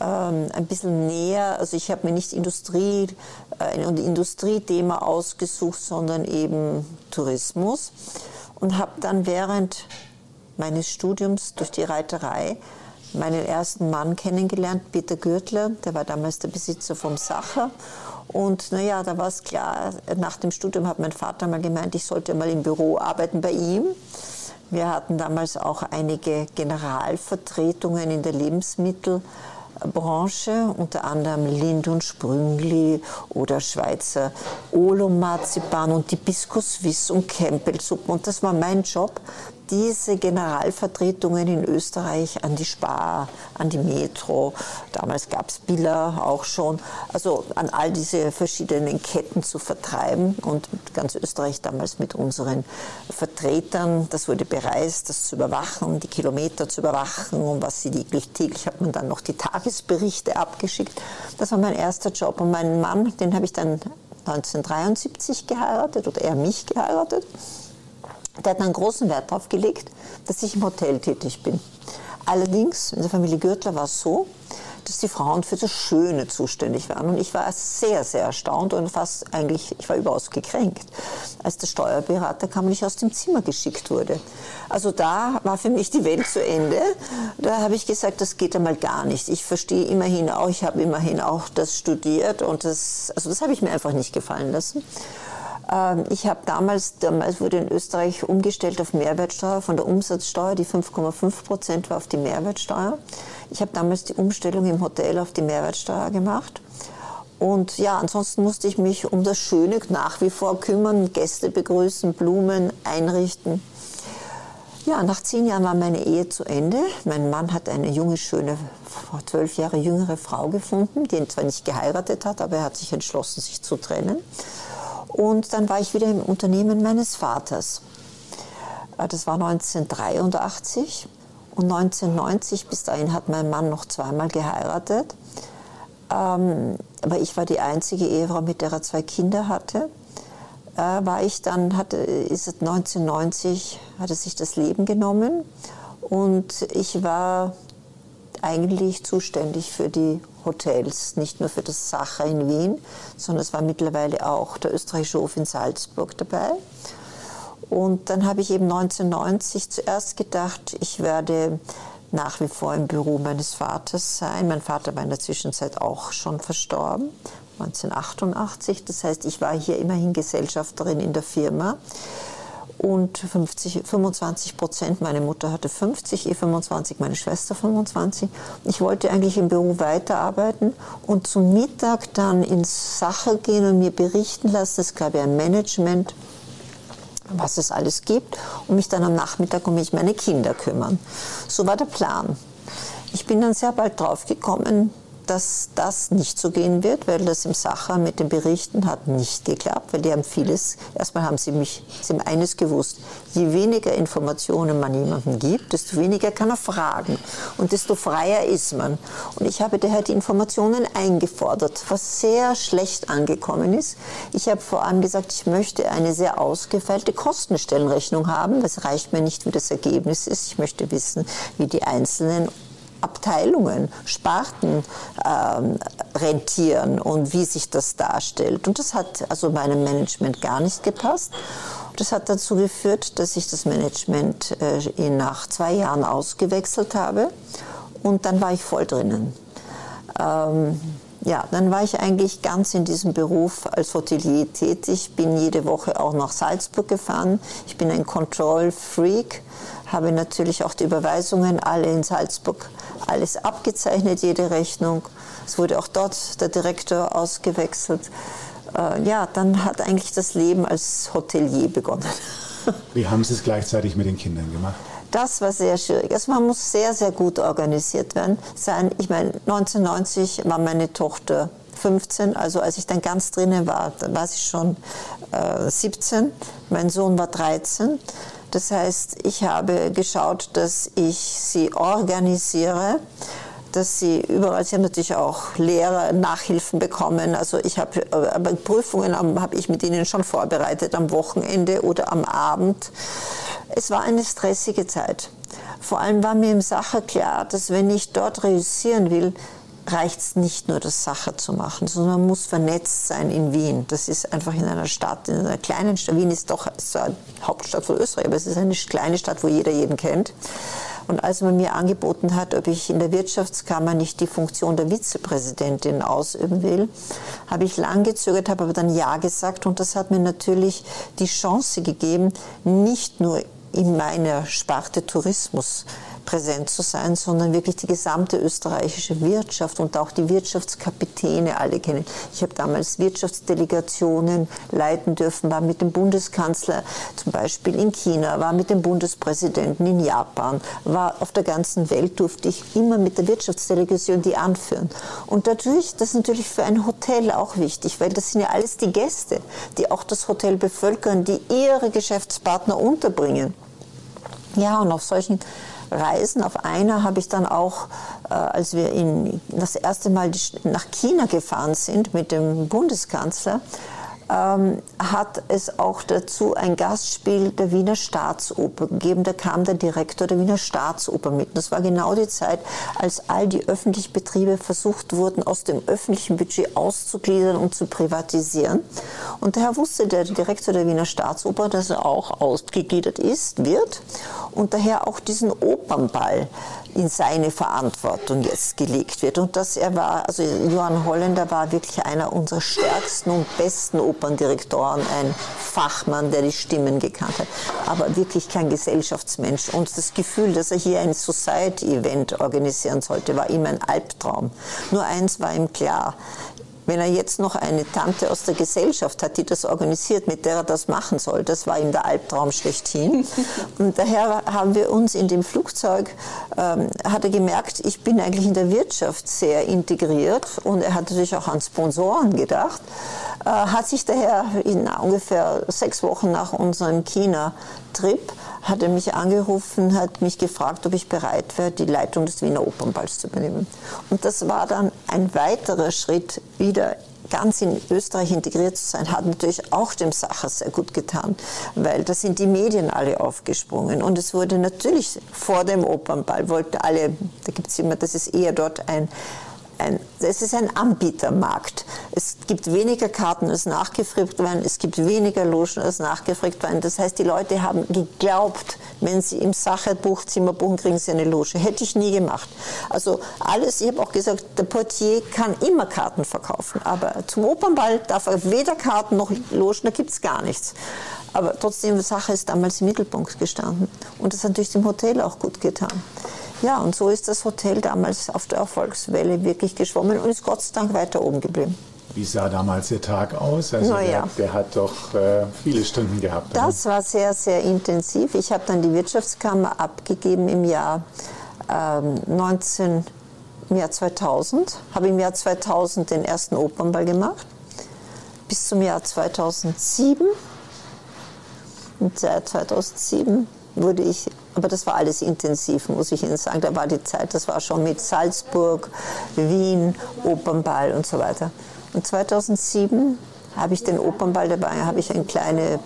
ähm, ein bisschen näher. Also ich habe mir nicht Industrie, äh, ein Industriethema ausgesucht, sondern eben Tourismus und habe dann während meines Studiums durch die Reiterei meinen ersten Mann kennengelernt, Peter Gürtler, der war damals der Besitzer vom Sacher. Und naja, da war es klar, nach dem Studium hat mein Vater mal gemeint, ich sollte mal im Büro arbeiten bei ihm. Wir hatten damals auch einige Generalvertretungen in der Lebensmittel- Branche, unter anderem Lind und Sprüngli oder Schweizer Olo-Marzipan und Hibiskus Wiss und Kempelsuppen. Und das war mein Job, diese Generalvertretungen in Österreich an die Spar, an die Metro, damals gab es Billa auch schon, also an all diese verschiedenen Ketten zu vertreiben und ganz Österreich damals mit unseren Vertretern, das wurde bereist, das zu überwachen, die Kilometer zu überwachen. Und was sie täglich, täglich hat man dann noch die Tagesberichte abgeschickt. Das war mein erster Job. Und meinen Mann, den habe ich dann 1973 geheiratet oder er mich geheiratet. Der hat einen großen Wert darauf gelegt, dass ich im Hotel tätig bin. Allerdings, in der Familie Gürtler war es so, dass die Frauen für das Schöne zuständig waren. Und ich war sehr, sehr erstaunt und fast eigentlich, ich war überaus gekränkt, als der Steuerberater kam und ich aus dem Zimmer geschickt wurde. Also da war für mich die Welt zu Ende. Da habe ich gesagt, das geht einmal gar nicht. Ich verstehe immerhin auch, ich habe immerhin auch das studiert und das, also das habe ich mir einfach nicht gefallen lassen. Ähm, ich habe damals, damals wurde in Österreich umgestellt auf Mehrwertsteuer von der Umsatzsteuer, die 5,5 Prozent war auf die Mehrwertsteuer. Ich habe damals die Umstellung im Hotel auf die Mehrwertsteuer gemacht. Und ja, ansonsten musste ich mich um das Schöne nach wie vor kümmern, Gäste begrüßen, Blumen einrichten. Ja, nach zehn Jahren war meine Ehe zu Ende. Mein Mann hat eine junge, schöne, zwölf Jahre jüngere Frau gefunden, die ihn zwar nicht geheiratet hat, aber er hat sich entschlossen, sich zu trennen. Und dann war ich wieder im Unternehmen meines Vaters. Äh, das war 1983. Und 1990, bis dahin hat mein Mann noch zweimal geheiratet. Ähm, aber ich war die einzige Ehefrau, mit der er zwei Kinder hatte. Äh, war ich dann, hatte, ist es 1990, hat er sich das Leben genommen. Und ich war eigentlich zuständig für die Hotels, nicht nur für das Sacher in Wien, sondern es war mittlerweile auch der österreichische Hof in Salzburg dabei. Und dann habe ich eben 1990 zuerst gedacht, ich werde nach wie vor im Büro meines Vaters sein. Mein Vater war in der Zwischenzeit auch schon verstorben, 1988. Das heißt, ich war hier immerhin Gesellschafterin in der Firma und 50, 25 Prozent, meine Mutter hatte 50, ihr 25, meine Schwester 25. Ich wollte eigentlich im Büro weiterarbeiten und zum Mittag dann ins Sache gehen und mir berichten lassen, es gab ja ein Management, was es alles gibt und mich dann am Nachmittag um mich meine Kinder kümmern. So war der Plan. Ich bin dann sehr bald drauf gekommen, dass das nicht so gehen wird, weil das im Sacher mit den Berichten hat nicht geklappt, weil die haben vieles, erstmal haben sie mich, sie haben eines gewusst, je weniger Informationen man jemandem gibt, desto weniger kann er fragen und desto freier ist man. Und ich habe daher die Informationen eingefordert, was sehr schlecht angekommen ist. Ich habe vor allem gesagt, ich möchte eine sehr ausgefeilte Kostenstellenrechnung haben. Das reicht mir nicht, wie das Ergebnis ist. Ich möchte wissen, wie die einzelnen Abteilungen, Sparten ähm, rentieren und wie sich das darstellt. Und das hat also meinem Management gar nicht gepasst. Das hat dazu geführt, dass ich das Management äh, nach zwei Jahren ausgewechselt habe und dann war ich voll drinnen. Ähm, ja, dann war ich eigentlich ganz in diesem Beruf als Hotelier tätig, bin jede Woche auch nach Salzburg gefahren. Ich bin ein Control-Freak, habe natürlich auch die Überweisungen alle in Salzburg alles abgezeichnet, jede Rechnung. Es wurde auch dort der Direktor ausgewechselt. Äh, ja, dann hat eigentlich das Leben als Hotelier begonnen. Wie haben Sie es gleichzeitig mit den Kindern gemacht? Das war sehr schwierig. Also man muss sehr, sehr gut organisiert werden. Sein. Ich meine, 1990 war meine Tochter 15, also als ich dann ganz drinnen war, dann war sie schon äh, 17. Mein Sohn war 13. Das heißt, ich habe geschaut, dass ich sie organisiere, dass sie überall, sie haben natürlich auch Lehrer, Nachhilfen bekommen. Also ich habe, aber Prüfungen habe ich mit ihnen schon vorbereitet am Wochenende oder am Abend. Es war eine stressige Zeit. Vor allem war mir im Sache klar, dass wenn ich dort reüssieren will, reicht es nicht nur, das Sache zu machen, sondern man muss vernetzt sein in Wien. Das ist einfach in einer Stadt, in einer kleinen Stadt. Wien ist doch zwar Hauptstadt von Österreich, aber es ist eine kleine Stadt, wo jeder jeden kennt. Und als man mir angeboten hat, ob ich in der Wirtschaftskammer nicht die Funktion der Vizepräsidentin ausüben will, habe ich lang gezögert, habe aber dann Ja gesagt. Und das hat mir natürlich die Chance gegeben, nicht nur in meiner Sparte Tourismus präsent zu sein, sondern wirklich die gesamte österreichische Wirtschaft und auch die Wirtschaftskapitäne alle kennen. Ich habe damals Wirtschaftsdelegationen leiten dürfen, war mit dem Bundeskanzler zum Beispiel in China, war mit dem Bundespräsidenten in Japan, war auf der ganzen Welt, durfte ich immer mit der Wirtschaftsdelegation die anführen. Und dadurch, das ist natürlich für ein Hotel auch wichtig, weil das sind ja alles die Gäste, die auch das Hotel bevölkern, die ihre Geschäftspartner unterbringen. Ja, und auf solchen Reisen. Auf einer habe ich dann auch, äh, als wir in, das erste Mal nach China gefahren sind mit dem Bundeskanzler, ähm, hat es auch dazu ein Gastspiel der Wiener Staatsoper gegeben. Da kam der Direktor der Wiener Staatsoper mit. Das war genau die Zeit, als all die öffentlichen Betriebe versucht wurden, aus dem öffentlichen Budget auszugliedern und zu privatisieren. Und daher wusste der Direktor der Wiener Staatsoper, dass er auch ausgegliedert ist, wird und daher auch diesen Opernball in seine Verantwortung jetzt gelegt wird. Und dass er war, also Johann Holländer war wirklich einer unserer stärksten und besten Operndirektoren, ein Fachmann, der die Stimmen gekannt hat, aber wirklich kein Gesellschaftsmensch. Und das Gefühl, dass er hier ein Society-Event organisieren sollte, war ihm ein Albtraum. Nur eins war ihm klar, wenn er jetzt noch eine Tante aus der Gesellschaft hat, die das organisiert, mit der er das machen soll, das war ihm der Albtraum schlechthin. Und daher haben wir uns in dem Flugzeug, ähm, hat er gemerkt, ich bin eigentlich in der Wirtschaft sehr integriert und er hat natürlich auch an Sponsoren gedacht, äh, hat sich daher in ungefähr sechs Wochen nach unserem China-Trip hat er mich angerufen, hat mich gefragt, ob ich bereit wäre, die Leitung des Wiener Opernballs zu übernehmen. Und das war dann ein weiterer Schritt, wieder ganz in Österreich integriert zu sein, hat natürlich auch dem Sacher sehr gut getan, weil da sind die Medien alle aufgesprungen und es wurde natürlich vor dem Opernball, wollte alle, da gibt es immer, das ist eher dort ein ein, es ist ein Anbietermarkt. Es gibt weniger Karten als nachgefragt werden, es gibt weniger Logen als nachgefragt werden. Das heißt, die Leute haben geglaubt, wenn sie im Sacherbuchzimmer buchen, kriegen sie eine Loge. Hätte ich nie gemacht. Also alles, ich habe auch gesagt, der Portier kann immer Karten verkaufen, aber zum Opernball darf er weder Karten noch Logen, da gibt es gar nichts. Aber trotzdem, die Sache ist damals im Mittelpunkt gestanden. Und das hat natürlich dem Hotel auch gut getan. Ja, und so ist das Hotel damals auf der Erfolgswelle wirklich geschwommen und ist Gott sei Dank weiter oben geblieben. Wie sah damals der Tag aus? Also naja. der, der, hat doch äh, viele Stunden gehabt. Das war sehr, sehr intensiv. Ich habe dann die Wirtschaftskammer abgegeben im Jahr ähm, 19, im Jahr 2000. Habe im Jahr 2000 den ersten Opernball gemacht. Bis zum Jahr 2007. Und seit 2007 wurde ich aber das war alles intensiv, muss ich Ihnen sagen. Da war die Zeit, das war schon mit Salzburg, Wien, Opernball und so weiter. Und 2007 habe ich den Opernball dabei, habe ich ein kleine,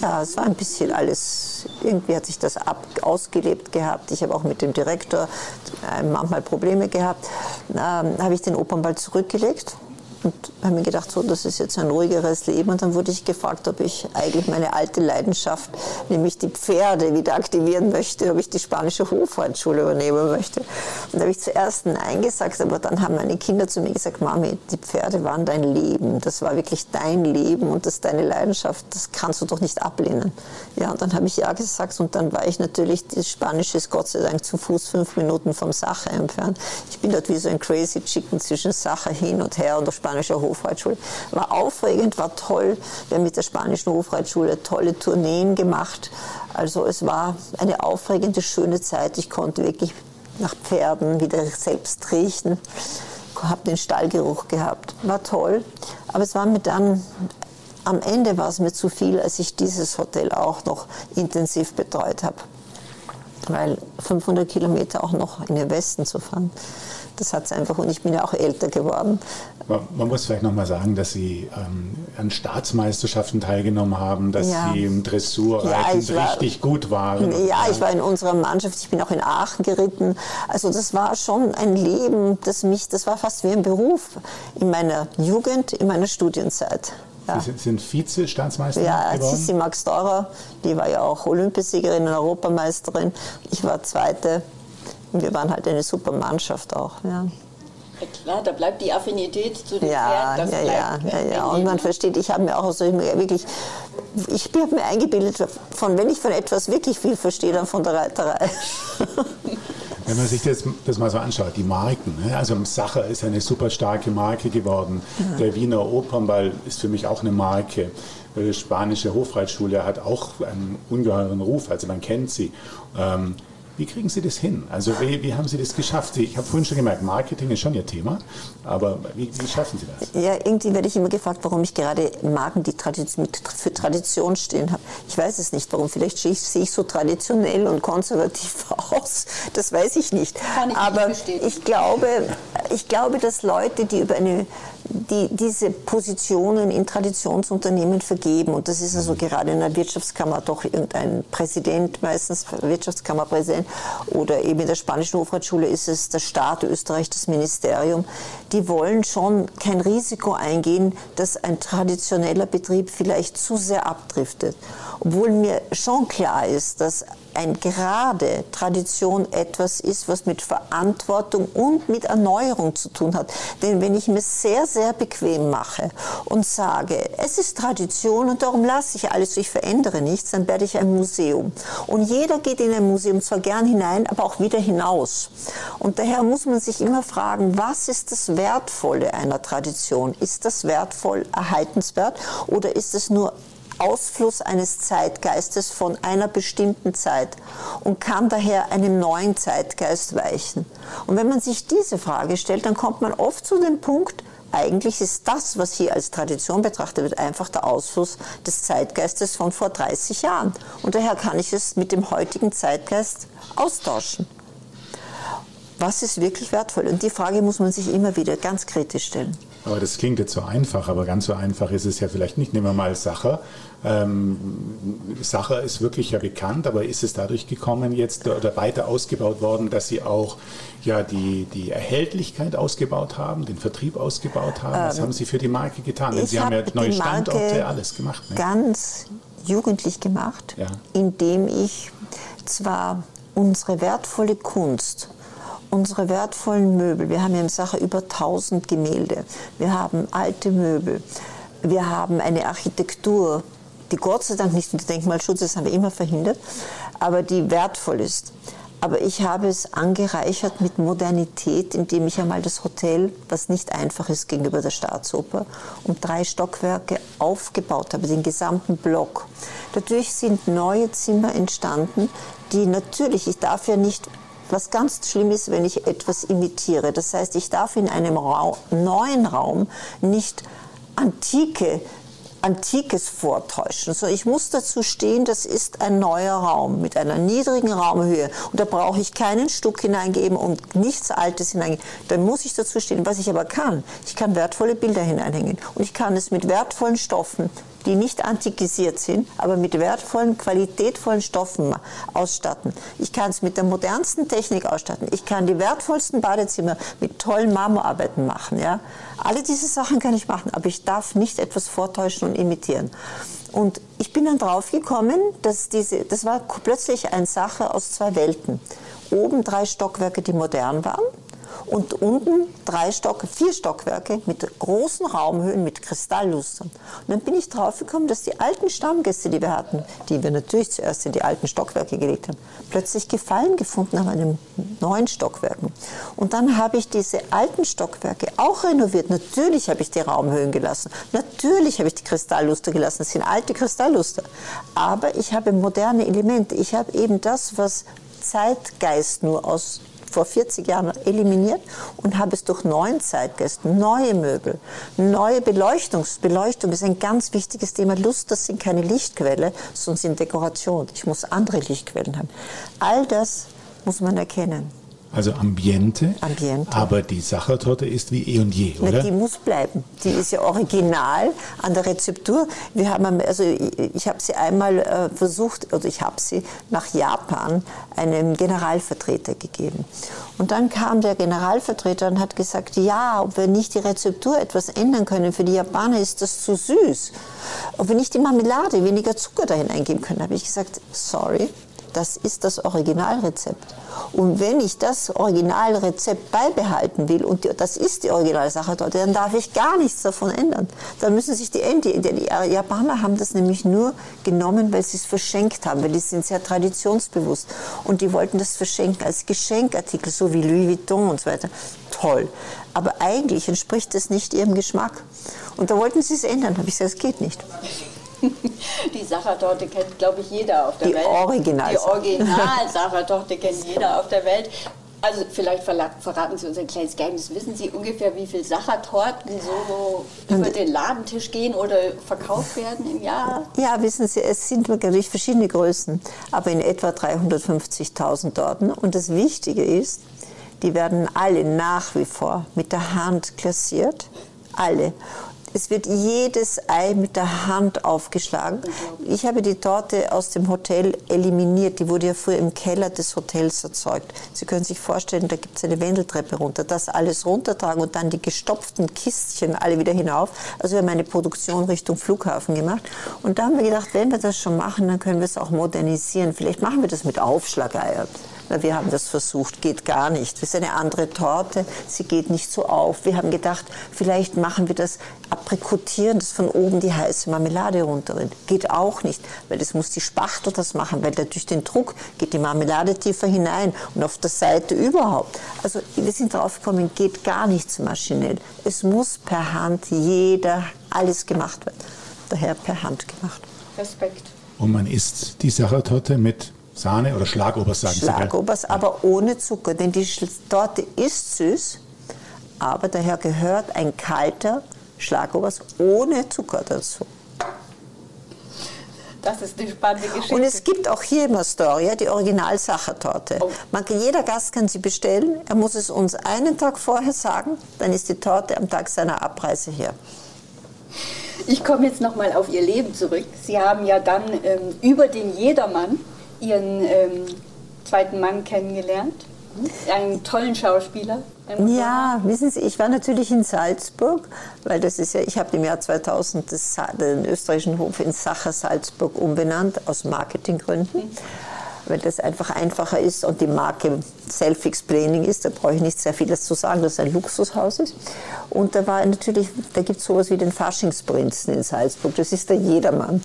ja, es war ein bisschen alles, irgendwie hat sich das ab, ausgelebt gehabt. Ich habe auch mit dem Direktor äh, manchmal Probleme gehabt. Ähm, habe ich den Opernball zurückgelegt und habe mir gedacht, so, das ist jetzt ein ruhigeres Leben. Und dann wurde ich gefragt, ob ich eigentlich meine alte Leidenschaft, nämlich die Pferde, wieder aktivieren möchte, ob ich die spanische Hofreitschule übernehmen möchte. Und da habe ich zuerst Nein gesagt, aber dann haben meine Kinder zu mir gesagt, Mami, die Pferde waren dein Leben. Das war wirklich dein Leben und das ist deine Leidenschaft. Das kannst du doch nicht ablehnen. Ja, und dann habe ich Ja gesagt und dann war ich natürlich, das Spanische ist Gott sei Dank zu Fuß fünf Minuten vom Sacher entfernt. Ich bin dort wie so ein crazy Chicken zwischen Sacher hin und her und der spanischer Hofreitschule. War aufregend, war toll. Wir haben mit der spanischen Hofreitschule tolle Tourneen gemacht. Also es war eine aufregende, schöne Zeit. Ich konnte wirklich nach Pferden wieder selbst riechen. Habe den Stallgeruch gehabt. War toll. Aber es war mir dann am Ende war es mir zu viel, als ich dieses Hotel auch noch intensiv betreut habe. Weil 500 Kilometer auch noch in den Westen zu fahren, das hat es einfach. Und ich bin ja auch älter geworden. Man muss vielleicht noch mal sagen, dass Sie ähm, an Staatsmeisterschaften teilgenommen haben, dass ja. Sie im Dressurreiten ja, war, richtig gut waren. Ja, ich war in unserer Mannschaft. Ich bin auch in Aachen geritten. Also das war schon ein Leben, das mich, das war fast wie ein Beruf in meiner Jugend, in meiner Studienzeit. Ja. Sie sind Vize-Staatsmeister ja, geworden? Sissi Max Teurer, die war ja auch Olympiasiegerin und Europameisterin. Ich war Zweite. Und wir waren halt eine super Mannschaft auch. Ja. Ja, klar, da bleibt die Affinität zu den ja, Pferden. ja, ja, ja, ja. Und man versteht, ich habe mir auch so wirklich, ich habe mir eingebildet, von wenn ich von etwas wirklich viel verstehe, dann von der Reiterei. Wenn man sich das, das mal so anschaut, die Marken, ne? also Sacher ist eine super starke Marke geworden. Ja. Der Wiener Opernball ist für mich auch eine Marke. Die spanische Hofreitschule hat auch einen ungeheuren Ruf, also man kennt sie. Ähm, wie kriegen Sie das hin? Also wie, wie haben Sie das geschafft? Ich habe vorhin schon gemerkt, Marketing ist schon Ihr Thema, aber wie, wie schaffen Sie das? Ja, irgendwie werde ich immer gefragt, warum ich gerade Marken, die für Tradition stehen habe. Ich weiß es nicht, warum. Vielleicht sehe ich so traditionell und konservativ aus. Das weiß ich nicht. Kann ich aber nicht ich glaube, ich glaube, dass Leute, die über eine die diese Positionen in Traditionsunternehmen vergeben. Und das ist also gerade in der Wirtschaftskammer doch irgendein Präsident, meistens Wirtschaftskammerpräsident, oder eben in der spanischen Hofreitschule ist es der Staat Österreich, das Ministerium. Die wollen schon kein Risiko eingehen, dass ein traditioneller Betrieb vielleicht zu sehr abdriftet. Obwohl mir schon klar ist, dass ein gerade Tradition etwas ist, was mit Verantwortung und mit Erneuerung zu tun hat. Denn wenn ich mir sehr, sehr bequem mache und sage, es ist Tradition und darum lasse ich alles, ich verändere nichts, dann werde ich ein Museum. Und jeder geht in ein Museum zwar gern hinein, aber auch wieder hinaus. Und daher muss man sich immer fragen, was ist das Wertvolle einer Tradition? Ist das wertvoll, erhaltenswert oder ist es nur Ausfluss eines Zeitgeistes von einer bestimmten Zeit und kann daher einem neuen Zeitgeist weichen. Und wenn man sich diese Frage stellt, dann kommt man oft zu dem Punkt, eigentlich ist das, was hier als Tradition betrachtet wird, einfach der Ausfluss des Zeitgeistes von vor 30 Jahren. Und daher kann ich es mit dem heutigen Zeitgeist austauschen. Was ist wirklich wertvoll? Und die Frage muss man sich immer wieder ganz kritisch stellen. Aber das klingt jetzt so einfach, aber ganz so einfach ist es ja vielleicht nicht. Nehmen wir mal Sacher. Ähm, Sacher ist wirklich ja bekannt, aber ist es dadurch gekommen jetzt oder weiter ausgebaut worden, dass Sie auch ja die, die Erhältlichkeit ausgebaut haben, den Vertrieb ausgebaut haben? Was ähm, haben Sie für die Marke getan? Denn Sie haben ja neue Standorte, alles gemacht. Ne? Ganz jugendlich gemacht, ja. indem ich zwar unsere wertvolle Kunst unsere wertvollen Möbel. Wir haben ja im Sache über 1000 Gemälde. Wir haben alte Möbel. Wir haben eine Architektur, die Gott sei Dank nicht unter Denkmalschutz ist, haben wir immer verhindert, aber die wertvoll ist. Aber ich habe es angereichert mit Modernität, indem ich einmal das Hotel, was nicht einfach ist gegenüber der Staatsoper, um drei Stockwerke aufgebaut habe, den gesamten Block. Dadurch sind neue Zimmer entstanden, die natürlich, ich darf ja nicht was ganz schlimm ist, wenn ich etwas imitiere. Das heißt, ich darf in einem Raum, neuen Raum nicht antike Antikes vortäuschen. So, ich muss dazu stehen, das ist ein neuer Raum mit einer niedrigen Raumhöhe. Und da brauche ich keinen Stuck hineingeben und nichts Altes hineingeben. Dann muss ich dazu stehen. Was ich aber kann, ich kann wertvolle Bilder hineinhängen. Und ich kann es mit wertvollen Stoffen die nicht antikisiert sind, aber mit wertvollen, qualitätvollen Stoffen ausstatten. Ich kann es mit der modernsten Technik ausstatten. Ich kann die wertvollsten Badezimmer mit tollen Marmorarbeiten machen. Ja? Alle diese Sachen kann ich machen, aber ich darf nicht etwas vortäuschen und imitieren. Und ich bin dann draufgekommen, dass diese, das war plötzlich eine Sache aus zwei Welten. Oben drei Stockwerke, die modern waren und unten drei Stock, vier Stockwerke mit großen Raumhöhen mit Kristalllustern. Und dann bin ich draufgekommen, dass die alten Stammgäste, die wir hatten, die wir natürlich zuerst in die alten Stockwerke gelegt haben, plötzlich Gefallen gefunden haben an den neuen Stockwerken. Und dann habe ich diese alten Stockwerke auch renoviert. Natürlich habe ich die Raumhöhen gelassen. Natürlich habe ich die Kristallluster gelassen. Das sind alte Kristallluster. Aber ich habe moderne Elemente. Ich habe eben das, was Zeitgeist nur aus vor 40 Jahren eliminiert und habe es durch neuen Zeitgeist, neue Möbel, neue Beleuchtung. Beleuchtung ist ein ganz wichtiges Thema. Lust, das sind keine Lichtquelle, sondern sind Dekoration. Ich muss andere Lichtquellen haben. All das muss man erkennen. Also Ambiente. Ambiente. Aber die Sachertorte ist wie eh und je, oder? Na, die muss bleiben. Die ist ja original an der Rezeptur. Wir haben, also ich, ich habe sie einmal äh, versucht, oder ich habe sie nach Japan einem Generalvertreter gegeben. Und dann kam der Generalvertreter und hat gesagt, ja, ob wir nicht die Rezeptur etwas ändern können. Für die Japaner ist das zu süß. Ob wir nicht die Marmelade weniger Zucker dahin eingeben können. habe ich gesagt, sorry, das ist das Originalrezept. Und wenn ich das Originalrezept beibehalten will, und das ist die Originalsache dort, dann darf ich gar nichts davon ändern. Dann müssen sich die, die, die Japaner haben das nämlich nur genommen, weil sie es verschenkt haben, weil die sind sehr traditionsbewusst. Und die wollten das verschenken als Geschenkartikel, so wie Louis Vuitton und so weiter. Toll. Aber eigentlich entspricht das nicht ihrem Geschmack. Und da wollten sie es ändern. Habe ich gesagt, es geht nicht. Die Sachertorte kennt, glaube ich, jeder auf der die Welt. Original die Original-Sachertorte kennt jeder auf der Welt. Also vielleicht verraten Sie uns ein kleines Geheimnis. Wissen Sie ungefähr, wie viele Sachertorten so über den Ladentisch gehen oder verkauft werden im Jahr? Ja, wissen Sie, es sind natürlich verschiedene Größen, aber in etwa 350.000 Torten. Und das Wichtige ist, die werden alle nach wie vor mit der Hand klassiert. Alle Es wird jedes Ei mit der Hand aufgeschlagen. Ich habe die Torte aus dem Hotel eliminiert. Die wurde ja früher im Keller des Hotels erzeugt. Sie können sich vorstellen, da gibt es eine Wendeltreppe runter. Das alles runtertragen und dann die gestopften Kistchen alle wieder hinauf. Also wir haben eine Produktion Richtung Flughafen gemacht. Und da haben wir gedacht, wenn wir das schon machen, dann können wir es auch modernisieren. Vielleicht machen wir das mit Aufschlageier. Wir haben das versucht, geht gar nicht. Das ist eine andere Torte, sie geht nicht so auf. Wir haben gedacht, vielleicht machen wir das aprikotieren, dass von oben die heiße Marmelade runterrinnt. Geht auch nicht, weil das muss die Spachtel das machen, weil durch den Druck geht die Marmelade tiefer hinein und auf der Seite überhaupt. Also wir sind drauf gekommen, geht gar nichts maschinell. Es muss per Hand jeder alles gemacht werden. Daher per Hand gemacht. Respekt. Und man isst die Sachertorte mit Sahne oder Schlagobers sagen Schlagobers, aber ohne Zucker, denn die Torte ist süß, aber daher gehört ein kalter Schlagobers ohne Zucker dazu. Das ist eine spannende Geschichte. Und es gibt auch hier in Astoria die Original-Sachertorte. Oh. jeder Gast kann sie bestellen. Er muss es uns einen Tag vorher sagen, dann ist die Torte am Tag seiner Abreise hier. Ich komme jetzt nochmal auf Ihr Leben zurück. Sie haben ja dann ähm, über den Jedermann Ihren ähm, zweiten Mann kennengelernt. Einen tollen Schauspieler. Ja, wissen Sie, ich war natürlich in Salzburg, weil das ist ja, ich habe im Jahr 2000 das, den österreichischen Hof in Sacher Salzburg umbenannt, aus Marketinggründen. Weil das einfach einfacher ist und die Marke self-explaining ist. Da brauche ich nicht sehr viel zu sagen, dass es ein Luxushaus ist. Und da war natürlich, da gibt es sowas wie den Faschingsprinzen in Salzburg. Das ist der Jedermann.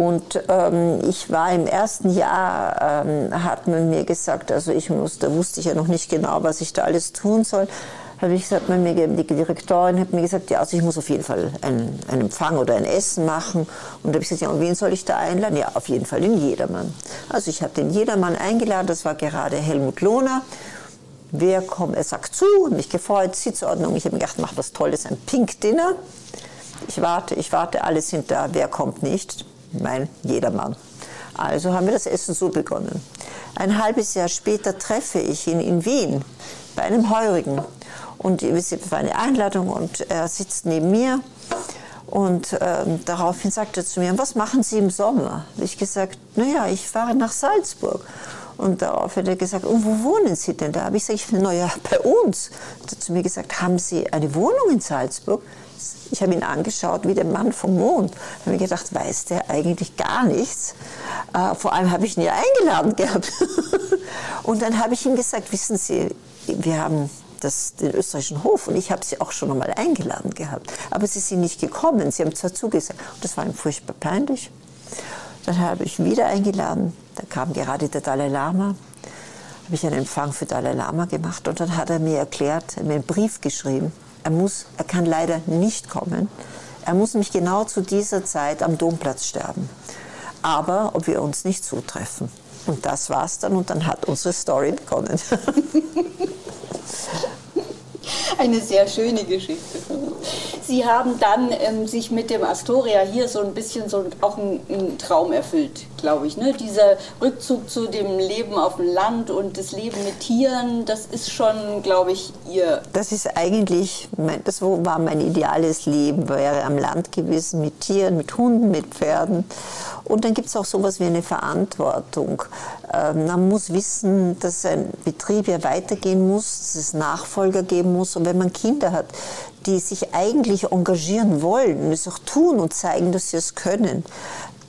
Und ähm, ich war im ersten Jahr, ähm, hat man mir gesagt, also ich muss, da wusste ich ja noch nicht genau, was ich da alles tun soll habe ich gesagt, mir, die Direktorin hat mir gesagt, ja, also ich muss auf jeden Fall einen, einen Empfang oder ein Essen machen. Und da habe ich gesagt, ja, und wen soll ich da einladen? Ja, auf jeden Fall den Jedermann. Also ich habe den Jedermann eingeladen, das war gerade Helmut Lohner. Wer kommt? Er sagt zu, mich gefreut, Sitzordnung. Ich habe mir gedacht, mach was Tolles, ein Pink Dinner. Ich warte, ich warte, alle sind da. Wer kommt nicht? Mein Jedermann. Also haben wir das Essen so begonnen. Ein halbes Jahr später treffe ich ihn in Wien bei einem Heurigen. Und es war eine Einladung und er sitzt neben mir. Und ähm, daraufhin sagte er zu mir, was machen Sie im Sommer? Habe ich gesagt, naja, ich fahre nach Salzburg. Und darauf hat er gesagt, und wo wohnen Sie denn da? Habe ich gesagt, naja, bei uns. Er hat zu mir gesagt, haben Sie eine Wohnung in Salzburg? Ich habe ihn angeschaut wie der Mann vom Mond. Ich habe mir gedacht, weiß der eigentlich gar nichts? Äh, vor allem habe ich ihn ja eingeladen gehabt. und dann habe ich ihm gesagt, wissen Sie, wir haben das, den österreichischen Hof und ich habe sie auch schon einmal eingeladen gehabt. Aber sie sind nicht gekommen. Sie haben zwar zugesagt. Und das war ihm furchtbar peinlich. Dann habe ich ihn wieder eingeladen. Da kam gerade der Dalai Lama. Habe ich einen Empfang für Dalai Lama gemacht und dann hat er mir erklärt, er mir einen Brief geschrieben. Er muss, er kann leider nicht kommen. Er muss nämlich genau zu dieser Zeit am Domplatz sterben. Aber ob wir uns nicht zutreffen. Und das war's dann und dann hat unsere Story begonnen. Eine sehr schöne Geschichte. Sie haben dann ähm, sich mit dem Astoria hier so ein bisschen so auch einen Traum erfüllt, glaube ich. Ne? Dieser Rückzug zu dem Leben auf dem Land und das Leben mit Tieren, das ist schon, glaube ich, Ihr. Das ist eigentlich, mein, das war mein ideales Leben, wäre am Land gewesen mit Tieren, mit Hunden, mit Pferden. Und dann gibt es auch sowas wie eine Verantwortung. Ähm, man muss wissen, dass ein Betrieb ja weitergehen muss, dass es Nachfolger geben muss. Und wenn man Kinder hat, die sich eigentlich engagieren wollen es auch tun und zeigen, dass sie es können,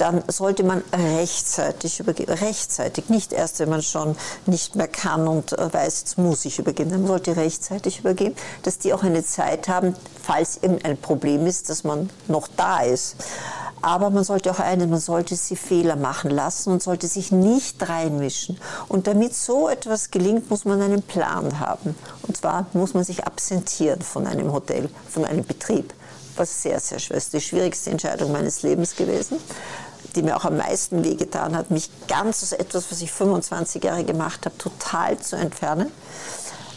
dann sollte man rechtzeitig übergeben. Rechtzeitig, nicht erst, wenn man schon nicht mehr kann und äh, weiß, jetzt muss ich übergeben. Man sollte rechtzeitig übergeben, dass die auch eine Zeit haben, falls irgendein Problem ist, dass man noch da ist. Aber man sollte auch eines, man sollte sie Fehler machen lassen und sollte sich nicht reinmischen. Und damit so etwas gelingt, muss man einen Plan haben. Und zwar muss man sich absentieren von einem Hotel, von einem Betrieb. Was sehr, sehr schwer ist. Die schwierigste Entscheidung meines Lebens gewesen, die mir auch am meisten wehgetan hat, mich ganz aus etwas, was ich 25 Jahre gemacht habe, total zu entfernen.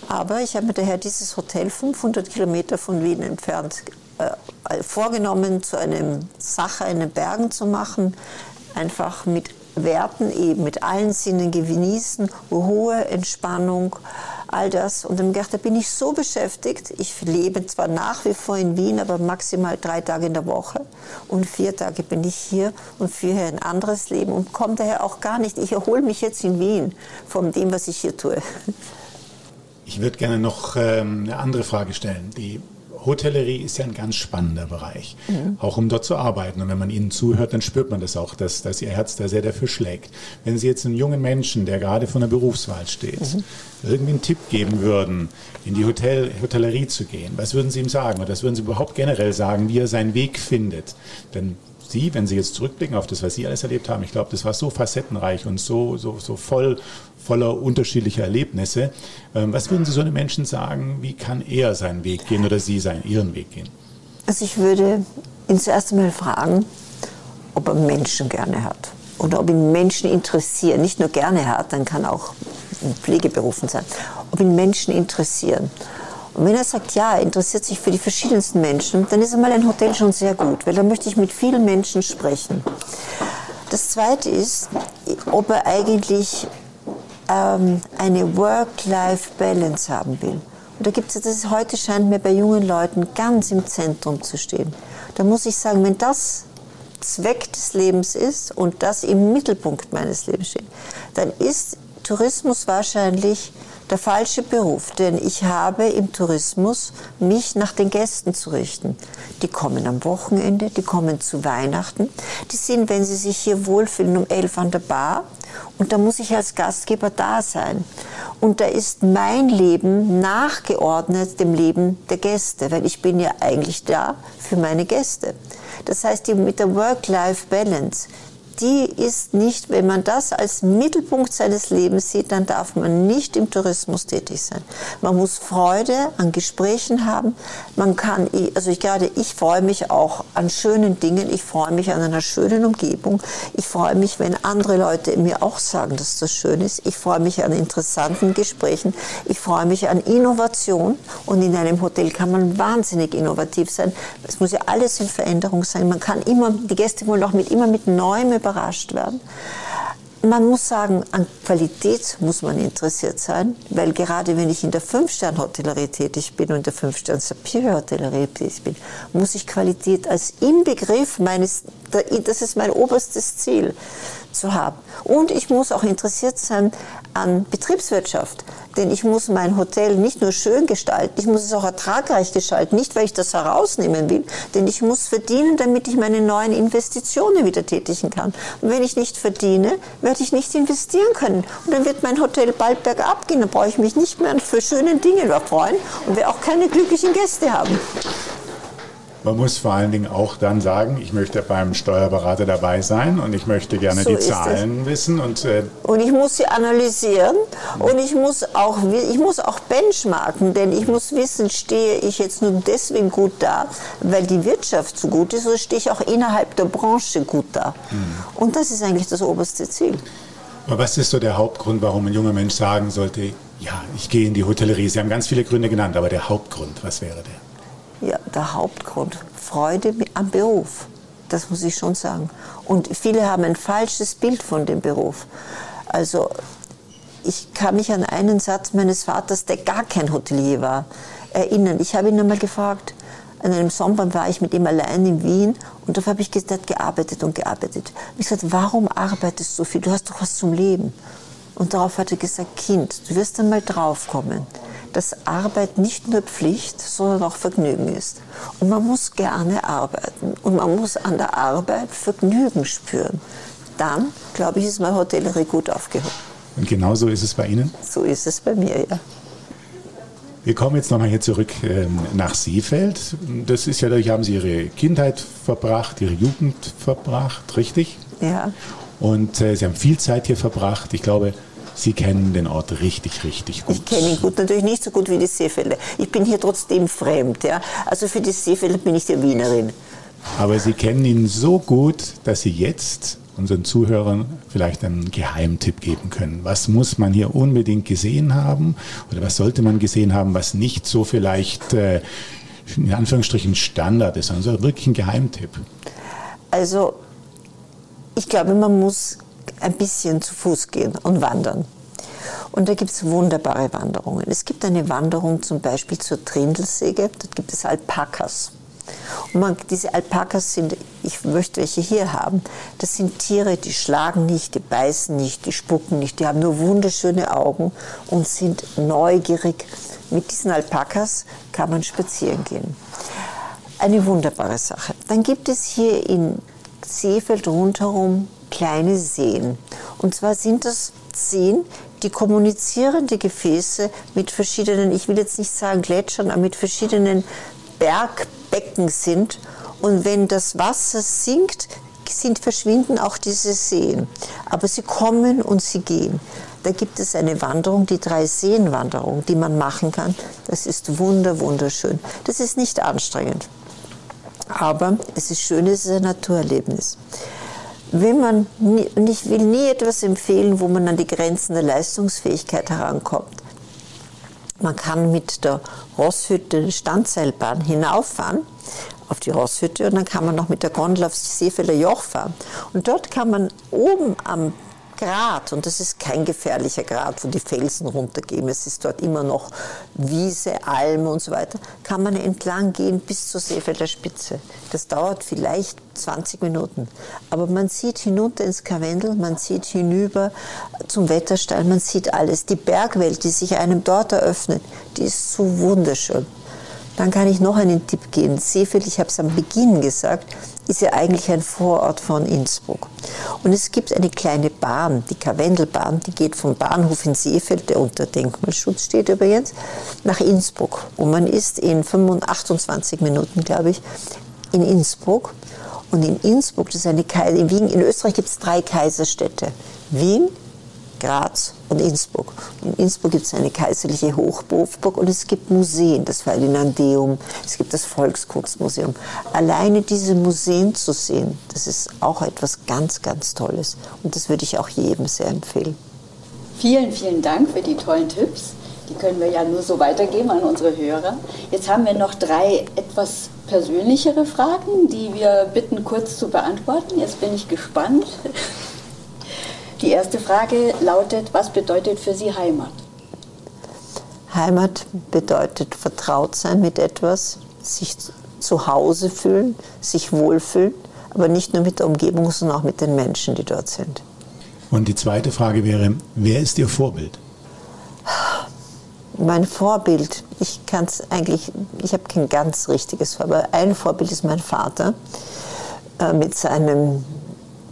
Aber ich habe mir daher dieses Hotel 500 Kilometer von Wien entfernt äh, vorgenommen, zu einem Sache in den Bergen zu machen, einfach mit Werten eben, mit allen Sinnen genießen, hohe Entspannung, all das. Und dann gedacht, da bin ich so beschäftigt. Ich lebe zwar nach wie vor in Wien, aber maximal drei Tage in der Woche. Und vier Tage bin ich hier und führe ein anderes Leben und komme daher auch gar nicht. Ich erhole mich jetzt in Wien von dem, was ich hier tue. Ich würde gerne noch ähm, eine andere Frage stellen. Die Hotellerie ist ja ein ganz spannender Bereich, mhm. auch um dort zu arbeiten. Und wenn man Ihnen zuhört, dann spürt man das auch, dass, dass Ihr Herz da sehr dafür schlägt. Wenn Sie jetzt einem jungen Menschen, der gerade vor einer Berufswahl steht, mhm. irgendwie einen Tipp geben würden, in die Hotel, Hotellerie zu gehen, was würden Sie ihm sagen? Oder was würden Sie überhaupt generell sagen, wie er seinen Weg findet? Denn Sie, wenn Sie jetzt zurückblicken auf das, was Sie alles erlebt haben, ich glaube, das war so facettenreich und so, so, so voll, voller unterschiedlicher Erlebnisse. Ähm, was würden Sie so einem Menschen sagen, wie kann er seinen Weg gehen oder Sie seinen, Ihren Weg gehen? Also ich würde ihn zuerst einmal fragen, ob er Menschen gerne hat oder ob ihn Menschen interessieren. Nicht nur gerne hat, dann kann auch in Pflegeberufen sein. Ob ihn Menschen interessieren. Und wenn er sagt, ja, er interessiert sich für die verschiedensten Menschen, dann ist einmal ein Hotel schon sehr gut, weil da möchte ich mit vielen Menschen sprechen. Das Zweite ist, ob er eigentlich ähm, eine Work-Life-Balance haben will. Und da gibt es, das heute scheint mir bei jungen Leuten ganz im Zentrum zu stehen. Da muss ich sagen, wenn das Zweck des Lebens ist und das im Mittelpunkt meines Lebens steht, dann ist Tourismus wahrscheinlich der falsche Beruf, denn ich habe im Tourismus mich nach den Gästen zu richten. Die kommen am Wochenende, die kommen zu Weihnachten, die sind, wenn sie sich hier wohlfühlen, um elf an der Bar und da muss ich als Gastgeber da sein. Und da ist mein Leben nachgeordnet dem Leben der Gäste, weil ich bin ja eigentlich da für meine Gäste. Das heißt, mit der Work-Life-Balance die ist nicht, wenn man das als Mittelpunkt seines Lebens sieht, dann darf man nicht im Tourismus tätig sein. Man muss Freude an Gesprächen haben. Man kann, also ich gerade, ich freue mich auch an schönen Dingen. Ich freue mich an einer schönen Umgebung. Ich freue mich, wenn andere Leute mir auch sagen, dass das schön ist. Ich freue mich an interessanten Gesprächen. Ich freue mich an Innovation. Und in einem Hotel kann man wahnsinnig innovativ sein. Es muss ja alles in Veränderung sein. Man kann immer, die Gäste wollen auch mit, immer mit neuem überrascht werden. Man muss sagen, an Qualität muss man interessiert sein, weil gerade wenn ich in der Fünf-Stern-Hotellerie tätig bin und in der Fünf-Stern-Superior-Hotellerie tätig bin, muss ich Qualität als Inbegriff meines, das ist mein oberstes Ziel, zu haben. Und ich muss auch interessiert sein an Betriebswirtschaft. Denn ich muss mein Hotel nicht nur schön gestalten, ich muss es auch ertragreich gestalten. Nicht, weil ich das herausnehmen will, denn ich muss verdienen, damit ich meine neuen Investitionen wieder tätigen kann. Und wenn ich nicht verdiene, werde ich nicht investieren können. Und dann wird mein Hotel bald bergab gehen. Dann brauche ich mich nicht mehr für schöne Dinge freuen und werde auch keine glücklichen Gäste haben. Man muss vor allen Dingen auch dann sagen, ich möchte beim Steuerberater dabei sein und ich möchte gerne so die Zahlen es. wissen. Und, äh und ich muss sie analysieren und ich muss, auch, ich muss auch benchmarken, denn ich muss wissen, stehe ich jetzt nur deswegen gut da, weil die Wirtschaft so gut ist, oder stehe ich auch innerhalb der Branche gut da. Mhm. Und das ist eigentlich das oberste Ziel. Aber was ist so der Hauptgrund, warum ein junger Mensch sagen sollte, ja, ich gehe in die Hotellerie? Sie haben ganz viele Gründe genannt, aber der Hauptgrund, was wäre der? Ja, der Hauptgrund. Freude am Beruf. Das muss ich schon sagen. Und viele haben ein falsches Bild von dem Beruf. Also ich kann mich an einen Satz meines Vaters, der gar kein Hotelier war, erinnern. Ich habe ihn einmal gefragt, an einem Sommer war ich mit ihm allein in Wien und da habe ich gesagt, gearbeitet und gearbeitet. Und ich gesagt, warum arbeitest du so viel? Du hast doch was zum Leben. Und darauf hat er gesagt, Kind, du wirst einmal draufkommen dass Arbeit nicht nur Pflicht, sondern auch Vergnügen ist. Und man muss gerne arbeiten und man muss an der Arbeit Vergnügen spüren. Dann, glaube ich, ist meine Hotellerie gut aufgehoben. Und genau so ist es bei Ihnen? So ist es bei mir, ja. Wir kommen jetzt nochmal hier zurück ähm, nach Seefeld. Das ist ja, da haben Sie Ihre Kindheit verbracht, Ihre Jugend verbracht, richtig? Ja. Und äh, Sie haben viel Zeit hier verbracht. Ich glaube, Sie kennen den Ort richtig, richtig gut. Ich kenne ihn gut, natürlich nicht so gut wie die Seefälle. Ich bin hier trotzdem fremd. Ja? Also für die Seefälle bin ich die Wienerin. Aber Sie kennen ihn so gut, dass Sie jetzt unseren Zuhörern vielleicht einen Geheimtipp geben können. Was muss man hier unbedingt gesehen haben oder was sollte man gesehen haben, was nicht so vielleicht äh, in Anführungsstrichen Standard ist, sondern so wirklich ein Geheimtipp? Also ich glaube, man muss ein bisschen zu Fuß gehen und wandern. Und da gibt es wunderbare Wanderungen. Es gibt eine Wanderung zum Beispiel zur Trindelsäge, dort gibt es Alpakas. Und man, diese Alpakas sind, ich möchte welche hier haben, das sind Tiere, die schlagen nicht, die beißen nicht, die spucken nicht, die haben nur wunderschöne Augen und sind neugierig. Mit diesen Alpakas kann man spazieren gehen. Eine wunderbare Sache. Dann gibt es hier in Seefeld rundherum kleine Seen. Und zwar sind das Seen, die kommunizierende Gefäße mit verschiedenen, ich will jetzt nicht sagen Gletschern, aber mit verschiedenen Bergbecken sind. Und wenn das Wasser sinkt, sind, verschwinden auch diese Seen. Aber sie kommen und sie gehen. Da gibt es eine Wanderung, die Drei-Seen-Wanderung, die man machen kann. Das ist wunder, wunderschön. Das ist nicht anstrengend. Aber es ist schön, es ist ein Naturerlebnis. Wenn man, und ich will nie etwas empfehlen, wo man an die Grenzen der Leistungsfähigkeit herankommt. Man kann mit der Rosshütte Standseilbahn hinauffahren auf die Rosshütte und dann kann man noch mit der Gondel aufs Seefelder Joch fahren. Und dort kann man oben am Grat, und das ist kein gefährlicher Grat, wo die Felsen runtergehen, es ist dort immer noch Wiese, Alm und so weiter, kann man entlang gehen bis zur Seefelder Spitze. Das dauert vielleicht 20 Minuten. Aber man sieht hinunter ins Karwendel, man sieht hinüber zum Wetterstein, man sieht alles. Die Bergwelt, die sich einem dort eröffnet, die ist so wunderschön. Dann kann ich noch einen Tipp geben. Seefeld, ich habe es am Beginn gesagt, ist ja eigentlich ein Vorort von Innsbruck. Und es gibt eine kleine Bahn, die Karwendelbahn, die geht vom Bahnhof in Seefeld, der unter Denkmalschutz steht übrigens, nach Innsbruck. Und man ist in 28 Minuten, glaube ich, in Innsbruck. Und in Innsbruck, das ist eine Kaiser, in Wien, in Österreich gibt es drei Kaiserstädte. Wien, Graz und Innsbruck. In Innsbruck gibt es eine kaiserliche Hochburg und es gibt Museen, das Ferdinandeum, es gibt das Volkskunstmuseum. Alleine diese Museen zu sehen, das ist auch etwas ganz, ganz Tolles. Und das würde ich auch jedem sehr empfehlen. Vielen, vielen Dank für die tollen Tipps. Die können wir ja nur so weitergeben an unsere Hörer. Jetzt haben wir noch drei etwas persönlichere Fragen, die wir bitten kurz zu beantworten. Jetzt bin ich gespannt. Die erste Frage lautet, was bedeutet für Sie Heimat? Heimat bedeutet vertraut sein mit etwas, sich zu Hause fühlen, sich wohlfühlen, aber nicht nur mit der Umgebung, sondern auch mit den Menschen, die dort sind. Und die zweite Frage wäre, wer ist Ihr Vorbild? Mein Vorbild, ich kann es eigentlich, ich habe kein ganz richtiges Vorbild, aber ein Vorbild ist mein Vater äh, mit seinem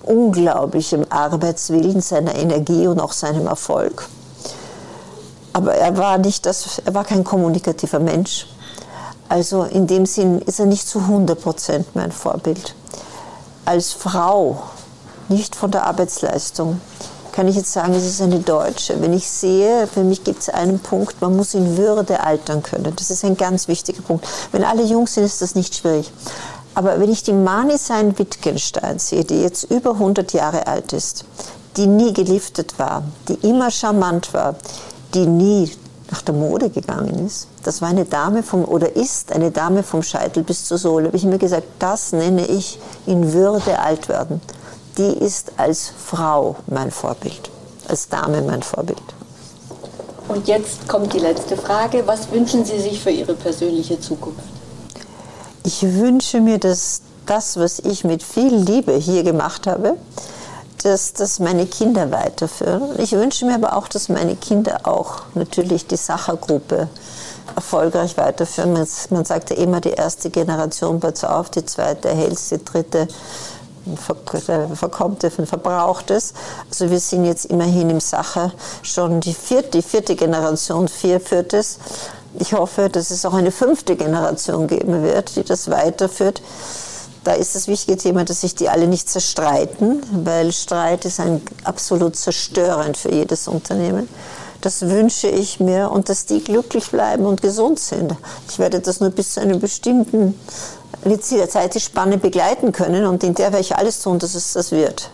unglaublichem Arbeitswillen, seiner Energie und auch seinem Erfolg. Aber er war, nicht das, er war kein kommunikativer Mensch. Also in dem Sinn ist er nicht zu 100 Prozent mein Vorbild. Als Frau, nicht von der Arbeitsleistung, kann ich jetzt sagen, es ist eine Deutsche. Wenn ich sehe, für mich gibt es einen Punkt, man muss in Würde altern können. Das ist ein ganz wichtiger Punkt. Wenn alle jung sind, ist das nicht schwierig. Aber wenn ich die Mani Sein Wittgenstein sehe, die jetzt über 100 Jahre alt ist, die nie geliftet war, die immer charmant war, die nie nach der Mode gegangen ist. Das war eine Dame vom, oder ist eine Dame vom Scheitel bis zur Sohle. Habe ich mir gesagt, das nenne ich in Würde alt werden. Die ist als Frau mein Vorbild, als Dame mein Vorbild. Und jetzt kommt die letzte Frage. Was wünschen Sie sich für Ihre persönliche Zukunft? Ich wünsche mir, dass das, was ich mit viel Liebe hier gemacht habe, dass das meine Kinder weiterführen. Ich wünsche mir aber auch, dass meine Kinder auch natürlich die Sachergruppe erfolgreich weiterführen. Man, sagt ja immer, die erste Generation baut auf, die zweite erhält die dritte verkommt und verbraucht es. Also wir sind jetzt immerhin im Sacher schon die vierte, die vierte Generation, vier führt es. Ich hoffe, dass es auch eine fünfte Generation geben wird, die das weiterführt. Da ist das wichtige Thema, dass sich die alle nicht zerstreiten, weil Streit ist ein absolut zerstörend für jedes Unternehmen. Das wünsche ich mir und dass die glücklich bleiben und gesund sind. Ich werde das nur bis zu einem bestimmten Zeitspanne begleiten können und in der werde ich alles tun, dass es das wird.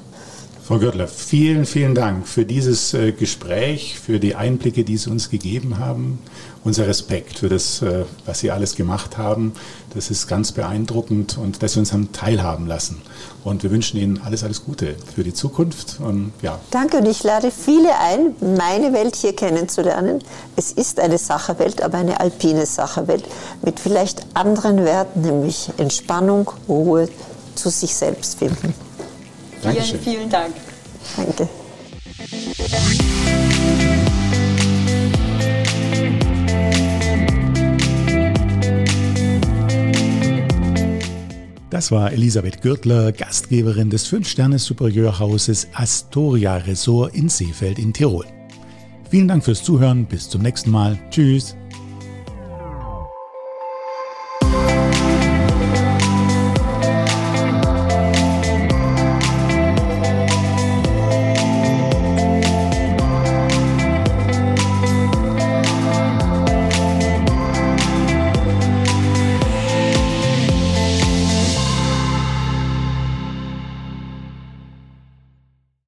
Frau Görtler, vielen, vielen Dank für dieses äh, Gespräch, für die Einblicke, die Sie uns gegeben haben. Unser Respekt für das, äh, was Sie alles gemacht haben. Das ist ganz beeindruckend und dass Sie uns haben teilhaben lassen. Und wir wünschen Ihnen alles, alles Gute für die Zukunft. Und, ja. Danke und ich lade viele ein, meine Welt hier kennenzulernen. Es ist eine Sacherwelt, aber eine alpine Sacherwelt mit vielleicht anderen Werten, nämlich Entspannung, Ruhe, zu sich selbst finden. Dankeschön. Vielen, vielen Dank. Danke. Das war Elisabeth Gürtler, Gastgeberin des 5-Sterne-Superieurhauses Astoria Resort in Seefeld in Tirol. Vielen Dank fürs Zuhören, bis zum nächsten Mal. Tschüss.